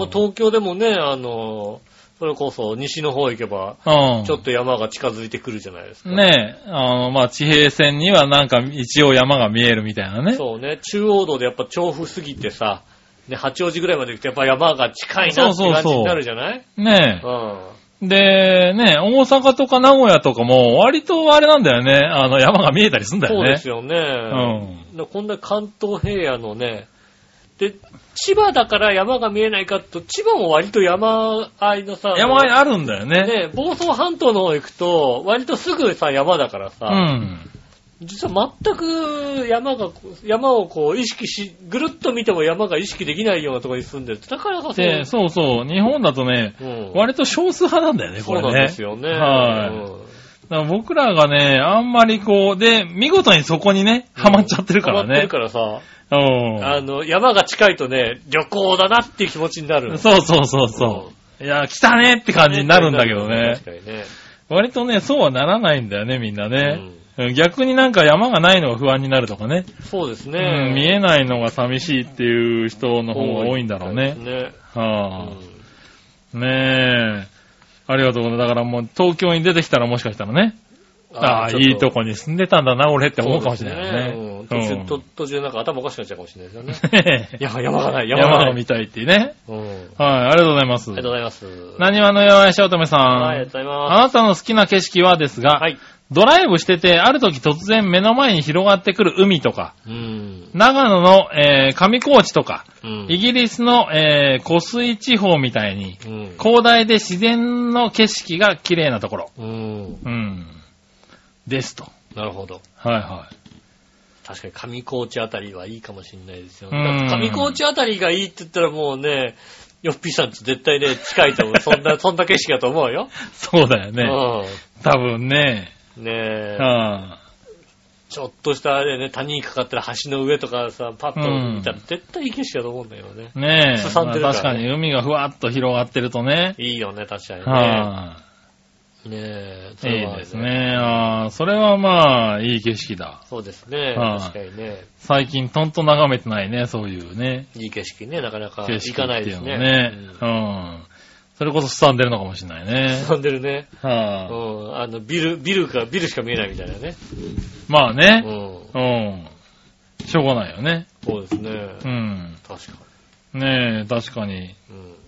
C: うん。
B: 東京でもね、あの、それこそ西の方行けば、
C: うん。
B: ちょっと山が近づいてくるじゃないですか。
C: ねえ、あの、まあ、地平線にはなんか一応山が見えるみたいなね。
B: そうね。中央道でやっぱ調布すぎてさ、ね、八王子ぐらいまで行くとやっぱ山が近いなって感じになるじゃない？
C: ね
B: うん。
C: え。で、ねえ、大阪とか名古屋とかも割とあれなんだよね。あの、山が見えたりすんだよね。
B: そうですよね。
C: うん。
B: でこんな関東平野のね、で、千葉だから山が見えないかと、千葉も割と山あいのさ、
C: 山あいあるんだよね。
B: ね、房総半島の方行くと、割とすぐさ、山だからさ、
C: うん。
B: 実は全く山が、山をこう意識し、ぐるっと見ても山が意識できないようなところに住んでる。だからかそう
C: で、そうそう、日本だとね、
B: うん
C: 割と少数派なんだよね、これね。
B: そうなんですよね。
C: はい
B: うん
C: だから僕らがね、あんまりこう、で、見事にそこにね、ハマっちゃってるからね
B: ハマってる。からさ、
C: うん。
B: あの、山が近いとね、旅行だなっていう気持ちになる。
C: そうそうそうそう。いや、来たねって感じになるんだけどね
B: 確。かにね。
C: 割とね、そうはならないんだよね、みんなね。うん逆になんか山がないのが不安になるとかね。
B: そうです
C: う
B: ね。
C: ん見えないのが寂しいっていう人の方が多いんだろうね。
B: ね。
C: はあ、ねえ。ありがとうございます。だからもう東京に出てきたらもしかしたらね。ああ、いいとこに住んでたんだな、俺って思うかもしれないね。
B: うん途中、途途中なんか頭おかしくなっちゃうかもしれないですよね。
C: ねえ
B: 山山がない、
C: 山
B: 山がない。
C: を見たいっていうね。
B: うん。あり
C: はい、ありがとうございます。
B: がとうございます。
C: 何話の弱いしおとめさん。
B: はい、ありがとうござい
C: あ
B: ま
C: なたの好きな景色はですが、
B: す。はい。
C: ドライブしてて、ある時突然目の前に広がってくる海とか、
B: うん。
C: 長野の、えー上高地とか、
B: うん。
C: イギリスの、えー湖水地方みたいに、
B: うん。
C: 広大で自然の景色が綺麗なところ。
B: うん。
C: うん。ですと。
B: なるほど。
C: はいは
B: 確かに上高地あたりはいいかもしれないですよ
C: うん
B: ね。上高地あたりがいいって言ったらもうね、ヨッピーさんと絶対ね、近いと思う。そんな、そんな景色だと思うよ。
C: そうだよね。
B: う
C: 多分ね。
B: ん。ねえ
C: う。ん。
B: ちょっとしたあれね、谷にかかってる橋の上とかさ、パッと見たら
C: うん
B: 絶対いい景色だと思うんだけどね。
C: ねえ。
B: すさんでるからね
C: まあ確かに海がふわっと広がってるとね。
B: いいよね、確かにね。
C: は
B: ねえ、そ
C: い。いいです。ね。ああ、それはまあ、いい景色だ。
B: そうですね。
C: はい
B: 確かにね。
C: 最近とんと眺めてないね、そういうね。
B: いい景色ね、なかなか行かないです
C: っていうの
B: ね。
C: ね。うん。それこそすさんでるのかもしれないね。
B: 進んでるね。う
C: は
B: ん。あの、ビル、ビルか、ビルしか見えないみたいなね。
C: い。まあ
B: う
C: ね。
B: ん。
C: うん。しょうがないよね。
B: そうですね。
C: うん。
B: 確か
C: ねえ、確かに。
B: に。うん。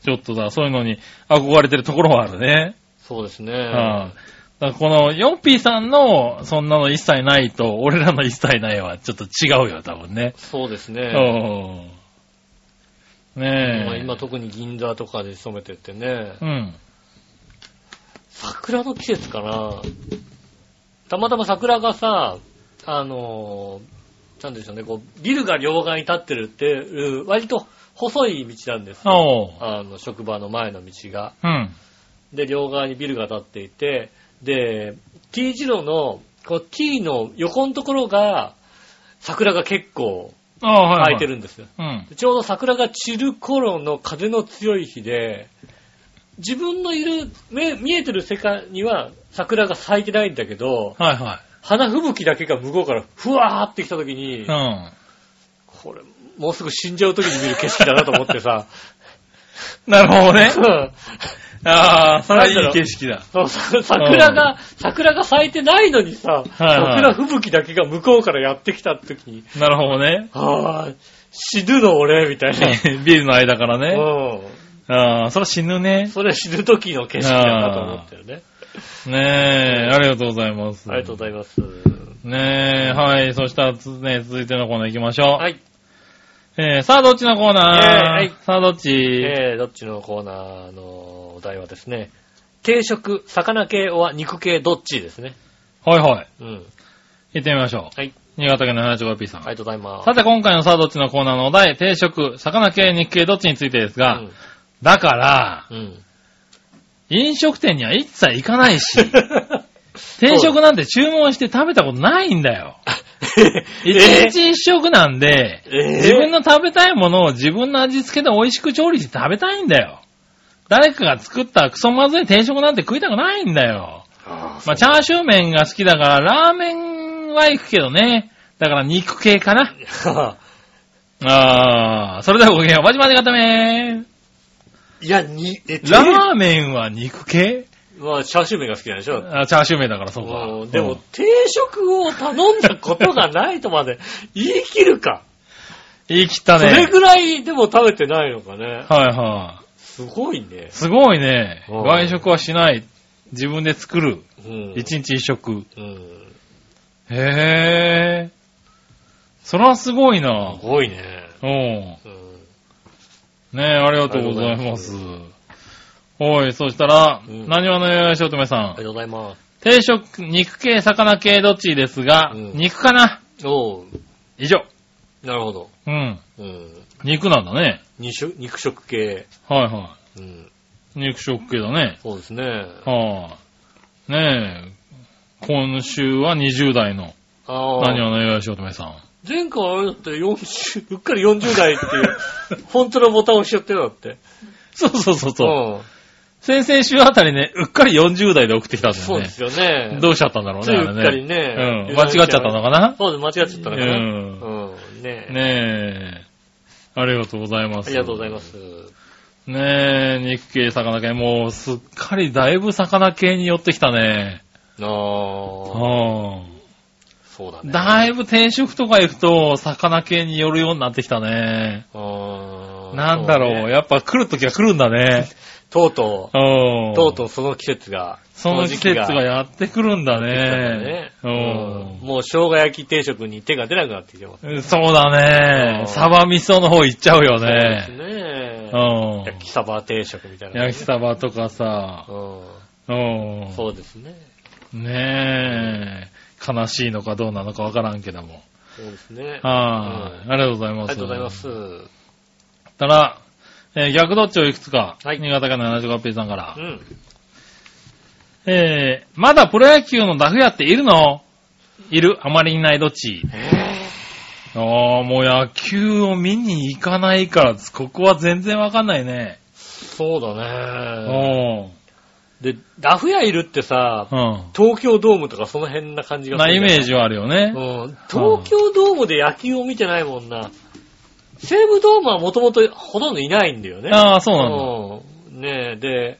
C: ちょっとだ、そういうのに憧れてるところはあるね。
B: そうですね。
C: うん。だからこの 4P さんのそんなの一切ないと、俺らの一切ないはちょっと違うよ、多分ね。
B: そうです
C: う
B: ね。
C: ん。ねえ。
B: まあ今特に銀座とかで勤めてってね、
C: うん。
B: 桜の季節かな。たまたま桜がさ、あのー、なんでしょうね、こう、ビルが両側に立ってるっていう、割と細い道なんですよ。あの、職場の前の道が。
C: うん。
B: で、両側にビルが立っていて、で、T 字路の、こう T の横のところが、桜が結構
C: い、
B: てるんですよ。
C: うん。
B: ちょうど桜が散る頃の風の強い日で、自分のいる、目見えてる世界には桜が咲いてないんだけど、
C: はいは
B: 花吹雪だけが向こうからふわーって来た時に、
C: い。うん。
B: これ、もうすぐ死んじゃう時に見る景色だなと思ってさ、
C: なるほどね。
B: うん
C: ああ、それはいい景色だ。
B: そうさ桜が、桜が咲いてないのにさ、
C: はい
B: 桜吹雪だけが向こうからやってきた時に、
C: なるほどね。
B: ああ、死ぬの俺、みたいな。
C: ビルの間からね。
B: う
C: ああ、それは死ぬね
B: ん。。それ死ぬ時の景色だなと思ってるね。
C: ねえ、ありがとうございます。
B: ありがとうございます。
C: ねえ、はい。そしたらつ、ね、続いてのコーナー行きましょう。
B: はい。
C: えー、さあ、どっちのコーナー、
B: えーはい
C: さあ、どっち、
B: えー、どっちのコーナーのお題はですね、定食、魚系は肉系どっちですね。
C: はいはい。
B: うん。
C: 行ってみましょう。
B: はい。
C: 新潟県の 75P さん。
B: ありがとうございます。
C: さて、今回のさあ、どっちのコーナーのお題、定食、魚系、肉系、どっちについてですが、だから、
B: うん。うん。
C: 飲食店には一切行かないし、定食なんて注文して食べたことないんだよ。一
B: え
C: 日一食なんで、
B: えー？
C: 自分の食べたいものを自分の味付けで美味しく調理して食べたいんだよ。誰かが作ったクソまずい定食なんて食いたくないんだよ。
B: あ
C: まあ、チャーシュー麺が好きだから、ラーメンは行くけどね。だから肉系かな。
B: あ。
C: あー、それではごきげんよう。バチバチ固め
B: いや、に、え、
C: ラーメンは肉系？
B: まあ、チャーシュー麺が好きなんでしょ？
C: あチャーシュー麺だからそうか
B: うん。でも
C: うん、
B: 定食を頼んだことがないとまで言い切るか。
C: 言い切った
B: それ
C: ね。
B: ぐらいでも食べてないのかね。
C: はいはい。
B: すごいね。
C: すごいね。
B: うん
C: 外食はしない。自分で作る。
B: うん。
C: 一日一食。
B: うん。
C: へぇー。それはすごいな
B: す。ごいね。
C: うん。ね
B: うん。
C: え、ありがとうございます。おい、そしたら、
B: うん
C: 何話のよやしおとめさん。
B: ありがとうございます。
C: 定食、肉系、魚系、どっちですが、
B: うん
C: 肉かな？
B: おう。
C: 以上。
B: なるほど。
C: うん。
B: うん。
C: 肉なんだね。
B: 肉食、肉食系。
C: はいは
B: うん。
C: い。肉食系だね。
B: そうですね。
C: はあ。ねえ。今週は20代の。何話のよやしおとめさん。
B: 前回あれだって40、うっかり40代っていう、本当のボタンを押しちゃってるだって。
C: そうそうそうそう。
B: うん。
C: 先々週あたりね、うっかり40代で送ってきたんだよね
B: そうで。すよね。
C: どうしちゃったんだろうね、あれね。
B: っかりね。
C: うん。間違っちゃったのかな？
B: そうです、間違っちゃったのかな？
C: う
B: うん。ねえ。
C: ねえ。ありがとうございます。
B: ありがとうございます。
C: ねえ、肉系、魚系。もう、すっかりだいぶ魚系に寄ってきたね。
B: ああ、
C: うん。
B: そうだね。
C: だいぶ定食とか行くと、魚系に寄るようになってきたね。
B: あー
C: なんだろう、やっぱ来るときは来るんだね。
B: とうと
C: う
B: とうとうその季節が。
C: その季節がやってくるんだ
B: ね
C: ね。
B: うん
C: うん。
B: もう生姜焼き定食に手が出なくなってきてます。
C: そうだ
B: うん。
C: ねサバ味噌の方行っちゃうよ
B: そうです
C: ね。
B: ね。
C: うん。
B: 焼きサバ定食みたいなね。
C: 焼きサバとかさ。
B: う。そうですね。
C: ねえ。悲しいのかどうなのかわからんけども。
B: そうですね。
C: はい。ありがとうございます。
B: ありがとうございます。
C: たら、えー逆どっちをいくつか。
B: はい
C: 新潟県の 75P さんから
B: う。ん。
C: えー、まだプロ野球のダフ屋っているの？いるあまりいないどっちああ、もう野球を見に行かないから、ここは全然わかんないね。
B: そうだね。
C: う
B: で、ダフ屋いるってさ、
C: ん。うん。
B: 東京ドームとかその辺な感じがする。
C: なイメージはあるよね。
B: うん。東京ドームで野球を見てないもんな。西武ドームはもともとほとんどいないんだよね。
C: ああ、そうなんだ。
B: うん。ねえ、で、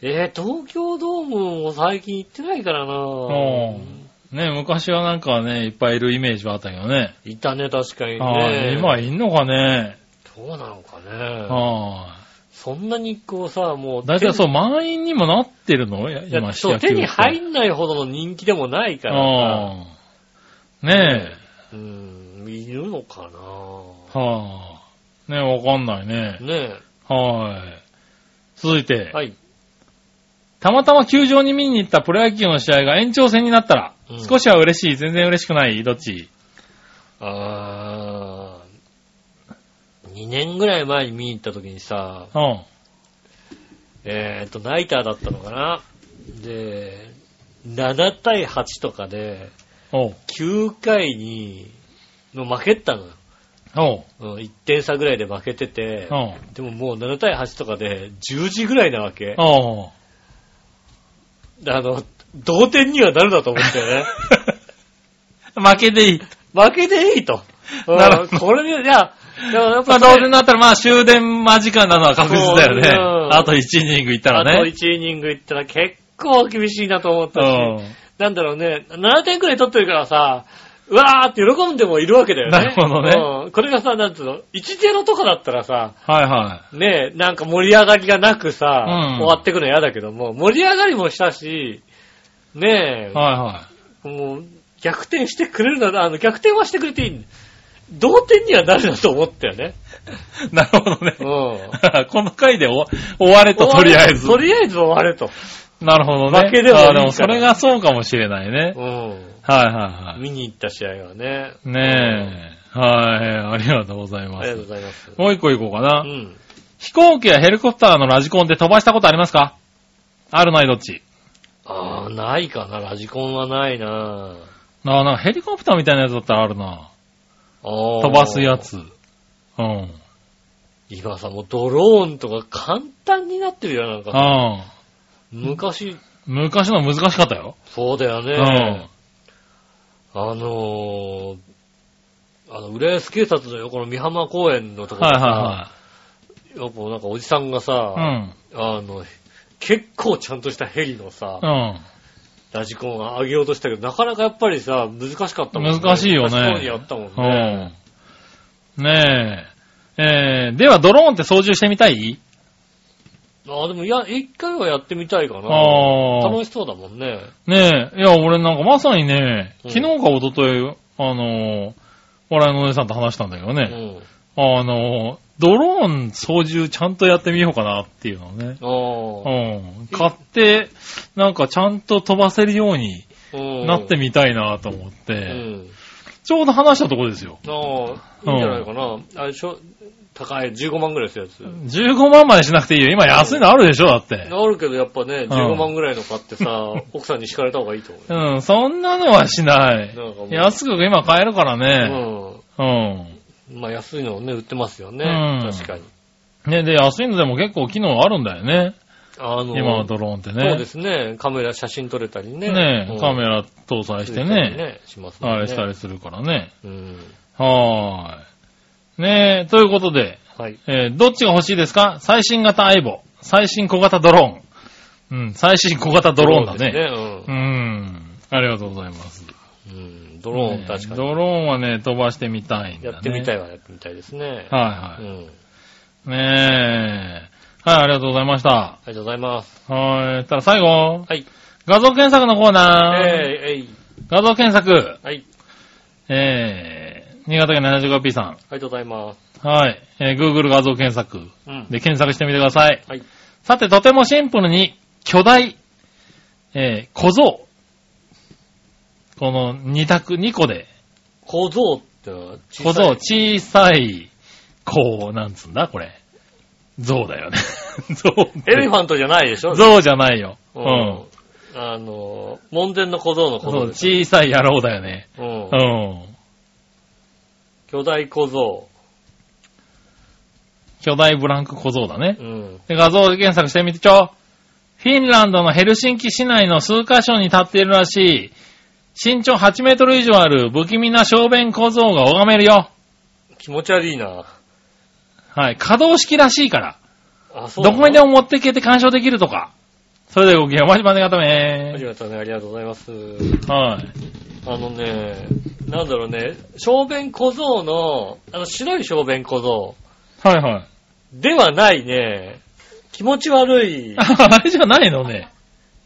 B: えー、東京ドームも最近行ってないからな
C: うんね昔はなんかね、いっぱいいるイメージはあったけどね。
B: いたね、確かに
C: ああ、
B: ね。
C: 今いんのかね。
B: どうなのかね。
C: ああ。
B: そんなにこうさ、もう。
C: だいたいそう、満員にもなってるの？
B: いや
C: 今、
B: そう、手に入んないほどの人気でもないから
C: ああ。ね
B: さ。うん、いるのかな
C: え。はあ。ねえ、わかんないね。
B: ね
C: はい。続いて
B: え。、はい。
C: たまたま球場に見に行ったプロ野球の試合が延長戦になったら、
B: うん
C: 少しは嬉しい、全然嬉しくない、どっち？
B: あー、2年ぐらい前に見に行った時にさ、
C: うん。
B: えーと、ナイターだったのかな？で、7対8とかで、
C: おう。
B: 9回に、の負けたのよ。
C: おう。
B: うん、1点差ぐらいで負けてて。でももう7対8とかで10時ぐらいなわけ。あの、同点にはなるだと思ったよね。
C: 負けでいい。
B: 負けでいいと。うん
C: なるほど
B: これで、いや、でもやっ
C: まあ、
B: ぱ
C: 同点になったら、まあ、終電間近なのは確実だよね。
B: そううん
C: あと1イニングいったら
B: あと
C: ね。
B: 1イニングいったら結構厳しいなと思ったし、
C: うん。
B: なんだろうね、7点くらい取ってるからさ、うわーって喜んでもいるわけだよね。
C: なるほどね
B: うん。これがさ、なんつうの、1-0とかだったらさ、
C: はいは
B: ねなんか盛り上がりがなくさ、
C: うん
B: 終わってくの嫌だけども、盛り上がりもしたし、ね
C: い。はいは
B: もう、逆転してくれるなら、あの、逆転はしてくれていいんだ同点にはなるなと思ったよね。
C: い。なるほどね
B: う。ん。
C: この回で終わ終われと、とりあえず
B: と。りあえず終われと。
C: なるほどね。
B: 負けでもいいから
C: あでもそれがそうかもしれないね。
B: うん。
C: はいはいは
B: 見に行った試合はね。
C: い。ねえ。はい、ありがとうございま
B: ありがとう
C: す。
B: ございます。
C: もう一個行こうかな。
B: うん。
C: 飛行機やヘリコプターのラジコンで飛ばしたことありますか？あるないどっち？
B: ああ、ないかな。ラジコンはないな。
C: あなんかヘリコプターみたいなやつだったらあるな。
B: 飛
C: 飛ばすや。つ。うん。
B: 今さ、もうドローンとか簡単になってるよ、なんか。
C: ああ。
B: 昔、
C: 昔の難しかったよ。
B: そうだよ
C: うん。
B: ね。あのー、あの、浦安警察の横の美浜公園のところ
C: はい
B: でさ、
C: は
B: やっぱなんかおじさんがさ、
C: いはい。
B: あの、結構ちゃんとしたヘリのさ、
C: うん。
B: ラジコンを上げようとしたけど、なかなかやっぱりさ、難しかったもんね。
C: 難しいよね
B: そうにやったもん
C: うん。
B: ね。
C: うん。ねえ。えー、ではドローンって操縦してみたい？
B: ああ、でもいや、一回はやってみたいかな。
C: ああ。
B: 楽しそうだもんね。
C: ねえ、いや、俺なんかまさにね、
B: うん
C: 昨日か一昨日あのー、笑いのお姉さんと話したんだけどね、
B: うん。
C: あのー、ドローン操縦ちゃんとやってみようかなっていうのをね、
B: あ
C: うん。買って、なんかちゃんと飛ばせるように
B: あ。うん。
C: なってみたいなと思って、
B: うん。
C: ちょうど話したとこですよ。
B: ああ、いいんじゃないかな。あれでしょ高い、15万ぐらいするやつ。
C: 15万までしなくていいよ。今安いのあるでしょ、だって。
B: あるけどやっぱね、15万ぐらいの買ってさ、奥さんに敷かれた方がいいと思うよ。
C: うん、そんなのはしない。安く今買えるからね。
B: う
C: うん。
B: ん。まあ安いのをね、売ってますよね。
C: うん
B: 確かに。
C: ね、で、安いのでも結構機能あるんだよね。
B: あの、
C: 今のドローンってね。
B: そうですね。カメラ、写真撮れたりね。
C: ね
B: うん
C: カメラ搭載してね、
B: しますね。
C: あれしたりするからね。
B: うん。
C: はーい。ねえ、ということで、
B: はい。
C: えーどっちが欲しいですか？最新型アイボ、最新小型ドローン。うん、最新小型ドローンだね。
B: そうですね。
C: うん。ありがとうございます。
B: うん。うん。ドローン確かに。
C: ねドローンはね、飛ばしてみたいんだね。
B: やってみた
C: い。
B: いはやってみたいですね。
C: はいはい。
B: うん。
C: ねえ。はい、ありがとうございました。
B: ありがとうございます。
C: はい。たら最後、
B: はい。
C: 画像検索のコーナー。
B: えい、えい。
C: 画像検索。
B: はい。
C: えー、新潟県 75P さん。
B: ありがとうございます。
C: はい。えー、Google 画像検索
B: うん。
C: で検索してみてください。
B: はい。
C: さて、とてもシンプルに、巨大、えー、小僧。この2択、2個で、
B: 小僧って
C: 小僧、小さい、こう、なんつうんだ、これ。象だよね。象。
B: エレファントじゃないでしょ？
C: 象じゃないよ。う。
B: うんん。あの、門前の小僧の小僧です。
C: 小さい野郎だよね。
B: うん
C: う。ん。
B: 巨大小僧。
C: 巨大ブランク小僧だね
B: う。ん。
C: で画像検索してみてちょ。フィンランドのヘルシンキ市内の数カ所に立っているらしい、身長8メートル以上ある不気味な小便小僧が拝めるよ。
B: 気持ち悪いな。
C: はい。可動式らしいから。
B: あ、そう
C: どこにでも持っていけて鑑賞できるとか。それではごきげんよう。まじまねがため
B: がとうね、ありがとうございます。
C: はい。
B: あのね、なんだろうね、小便小僧の、あの白い小便小僧
C: はいはい。
B: ではないね、気持ち悪い。
C: あれじゃないのね。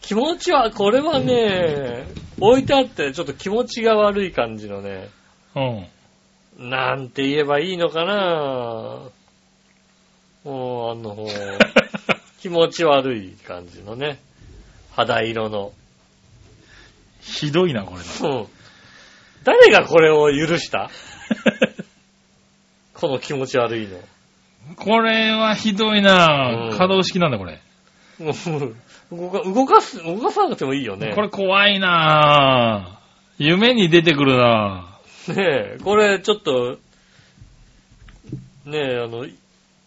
B: 気持ちは、これはね、置いてあってちょっと気持ちが悪い感じのね、
C: うん。
B: なんて言えばいいのかなもう、あの、気持ち悪い感じのね、肌色の。
C: ひどいな、これ
B: うん誰がこれを許した？この気持ち悪いの。
C: これはひどいな
B: うん
C: 可動式なんだ、これ。
B: も う動か、動かす、動かさなくてもいいよね。
C: これ怖いな夢に出てくるな
B: ねえ、これちょっと、ねえ、あの、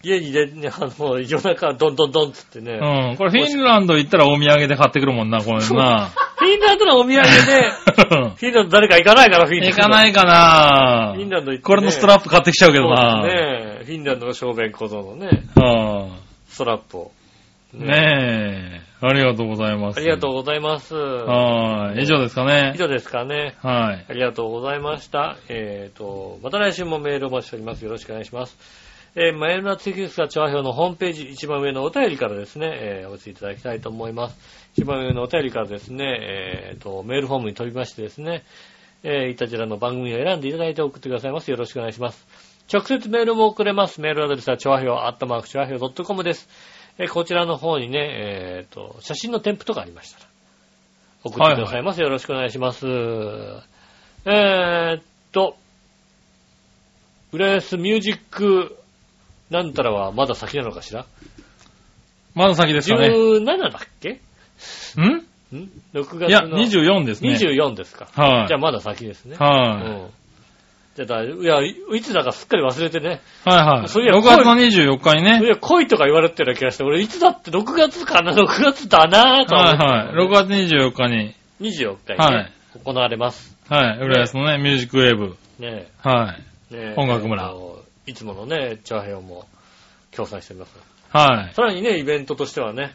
B: 家にで、ね、あの、夜中ドンドンドンっつってね、
C: うん。これフィンランド行ったらお土産で買ってくるもんな、これな。
B: フィンランドのお土産で、フィンランド誰か行かないから、フィンランド。
C: 行かないかな
B: フィンランド行ってね
C: これのストラップ買ってきちゃうけどな
B: そうですね。フィンランドの小便小僧のね、
C: うん
B: ストラップを。
C: ねえ。ありがとうございます。
B: ありがとうございます。
C: はい。以上ですかね
B: 以。上ですかね。
C: はい。
B: ありがとうございました。えーと、また来週もメールをお待ちしております。よろしくお願いします。えー、メールの次ですが、調和表のホームページ一番上のお便りからですね、えー、お寄せいただきたいと思います。一番上のお便りからですね、えーと、メールフォームに飛びましてですね、えー、いたじらの番組を選んでいただいて送ってくださいます。よろしくお願いします。直接メールも送れます。メールアドレスは、調和表、アットマーク、調和表 .com です。えー、こちらの方にね、えーと、写真の添付とかありましたら、送ってくださいます。よろしくお願いします。えーっと、浦安ミュージックなんたらはまだ先なのかしら？
C: まだ先ですかね。
B: ?17 だっけ？
C: ん？
B: ん ?6 月
C: いや、
B: の。
C: 24ですね。
B: 24ですか。
C: はい。
B: じゃあまだ先ですね。
C: はい。
B: うん。じゃあだ、いや、いいつだかすっかり忘れてね。
C: はいはい。
B: そういや
C: 6月の24日にね。
B: いや、来いとか言われてるような気がして、俺いつだって6月かな ?6 月だなぁと思って。
C: はいはい。6月24日に、
B: 24日にね、
C: はい
B: 行われます。
C: はい。浦安のね、ミュージックウェーブ。
B: ね
C: はい。
B: ね
C: 音楽村
B: いつものね、チャーヘヨも協賛しております。
C: はい。
B: さらにね、イベントとしてはね、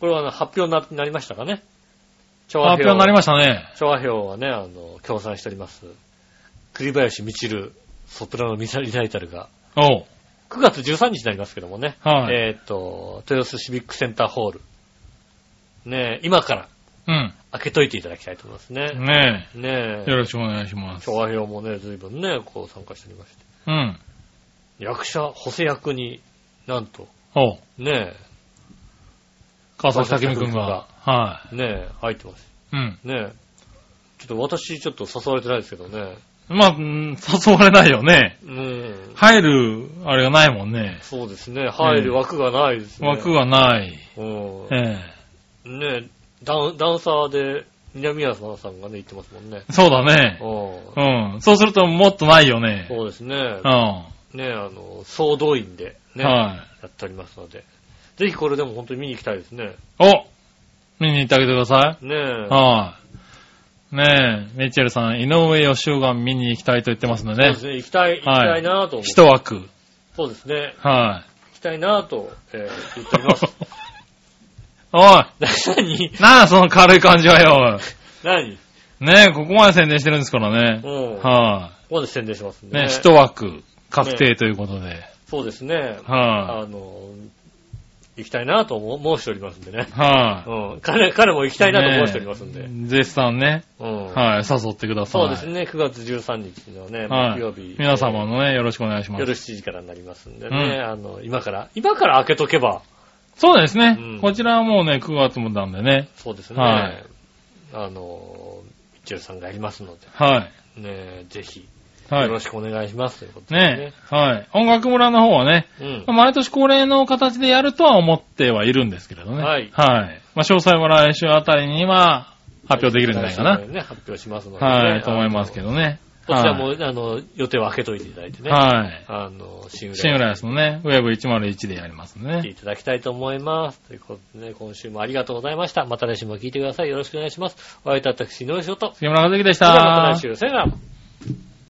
B: これはあの発表にななりましたかね？調
C: 発表になりま
B: し
C: したね。
B: た。調和表はね、あの、協賛しております。栗林みちる、ソプラノミサリサイタルが、
C: おう。
B: 9月13日になりますけどもね、
C: はい
B: えーっと、豊洲シビックセンターホール。ね今から
C: うん。
B: 開けといていただきたいと思いますね。
C: ね
B: ね
C: え。よろしくお願いします
B: 調。和表もね、随分ね、こう参加しておりまして。
C: うん。
B: 役者、補正役になんと、
C: おう。
B: ね
C: 川崎武美くんが。は
B: え、ねえ、入ってます。
C: い。うん。
B: ねえ。ちょっと私ちょっと誘われてないですけどね。
C: まあ、うん誘われないよね。
B: うん。
C: 入る、あれがないもんね。
B: そうですね。入る枠がないですね。
C: 枠がない。
B: うん。
C: え
B: ねえ、ダンダンサーで、南山さんがね、言ってますもんね。
C: え。そうだね。
B: う
C: うん。そうするともっとないよ
B: ん。
C: ね。
B: そうですね
C: うん。。
B: ねえ、あの、総動員でね、
C: は
B: やっておりますので。ぜひこれでも本当に見に行きたいですね。
C: い。お見に行ってあげてください。
B: ねえ。
C: はい。ねえ、メイチェルさん、井上義雄が見に行きたいと言ってますのでね
B: そうで。すね。行きたい、行きたいなぁと思って。
C: 一枠。
B: そうですね。
C: は
B: 行きたいなぁと、えー言っております。
C: い。おい
B: 何？
C: なんだその軽い感じはよ。
B: 何？
C: ねえ、ここまで宣伝してるんですからね。
B: うん。
C: は
B: ここで宣伝しますん
C: い。
B: でね。
C: ね、一枠確定ということで。
B: そうですね。
C: は
B: あの、行きたいなとも申しておりますんでね
C: い。。は
B: うん。彼、彼も行きた
C: い。
B: いなと申しておりますんで。
C: ね絶賛ね。
B: うん。
C: はい。誘ってください。
B: そうですね。9月13日のね、
C: はい
B: 木曜日。
C: 皆様のね、よろしくお願いしま
B: 夜
C: す。
B: 7時からになりますんで
C: うん
B: ね。あの、今から、今から開けとけば、
C: そうですね
B: うん。
C: こちらはもうね、9月もなんでね。
B: そうですね。
C: はい
B: あの、ミッチェルさんがやりますので、
C: はい。
B: ね、ぜひ、
C: はい
B: よろしくお願いします。ということで
C: ね。はい。音楽村の方はね、
B: うん。
C: 毎年恒例の形でやるとは思ってはいるんですけれどね。
B: はい
C: はい。まあ、詳細は来週あたりには発表できるんじゃないかな。
B: ね、発表しますのでね。
C: はい、と思いますけどね。
B: こちらも、
C: はい
B: あの、予定を空けといていただいてね。
C: はい。
B: あの、シング
C: シングラ
B: ラ
C: イスのね、ウェブ101でやりますね。
B: 聞いていただきたいと思います。ということでね、今週もありがとうございました。また来週も聞いてください。よろしくお願いします。お会いいたい私、井上翔と。
C: 杉村和樹でし
B: それではまた
C: た
B: 来。週、さよなら。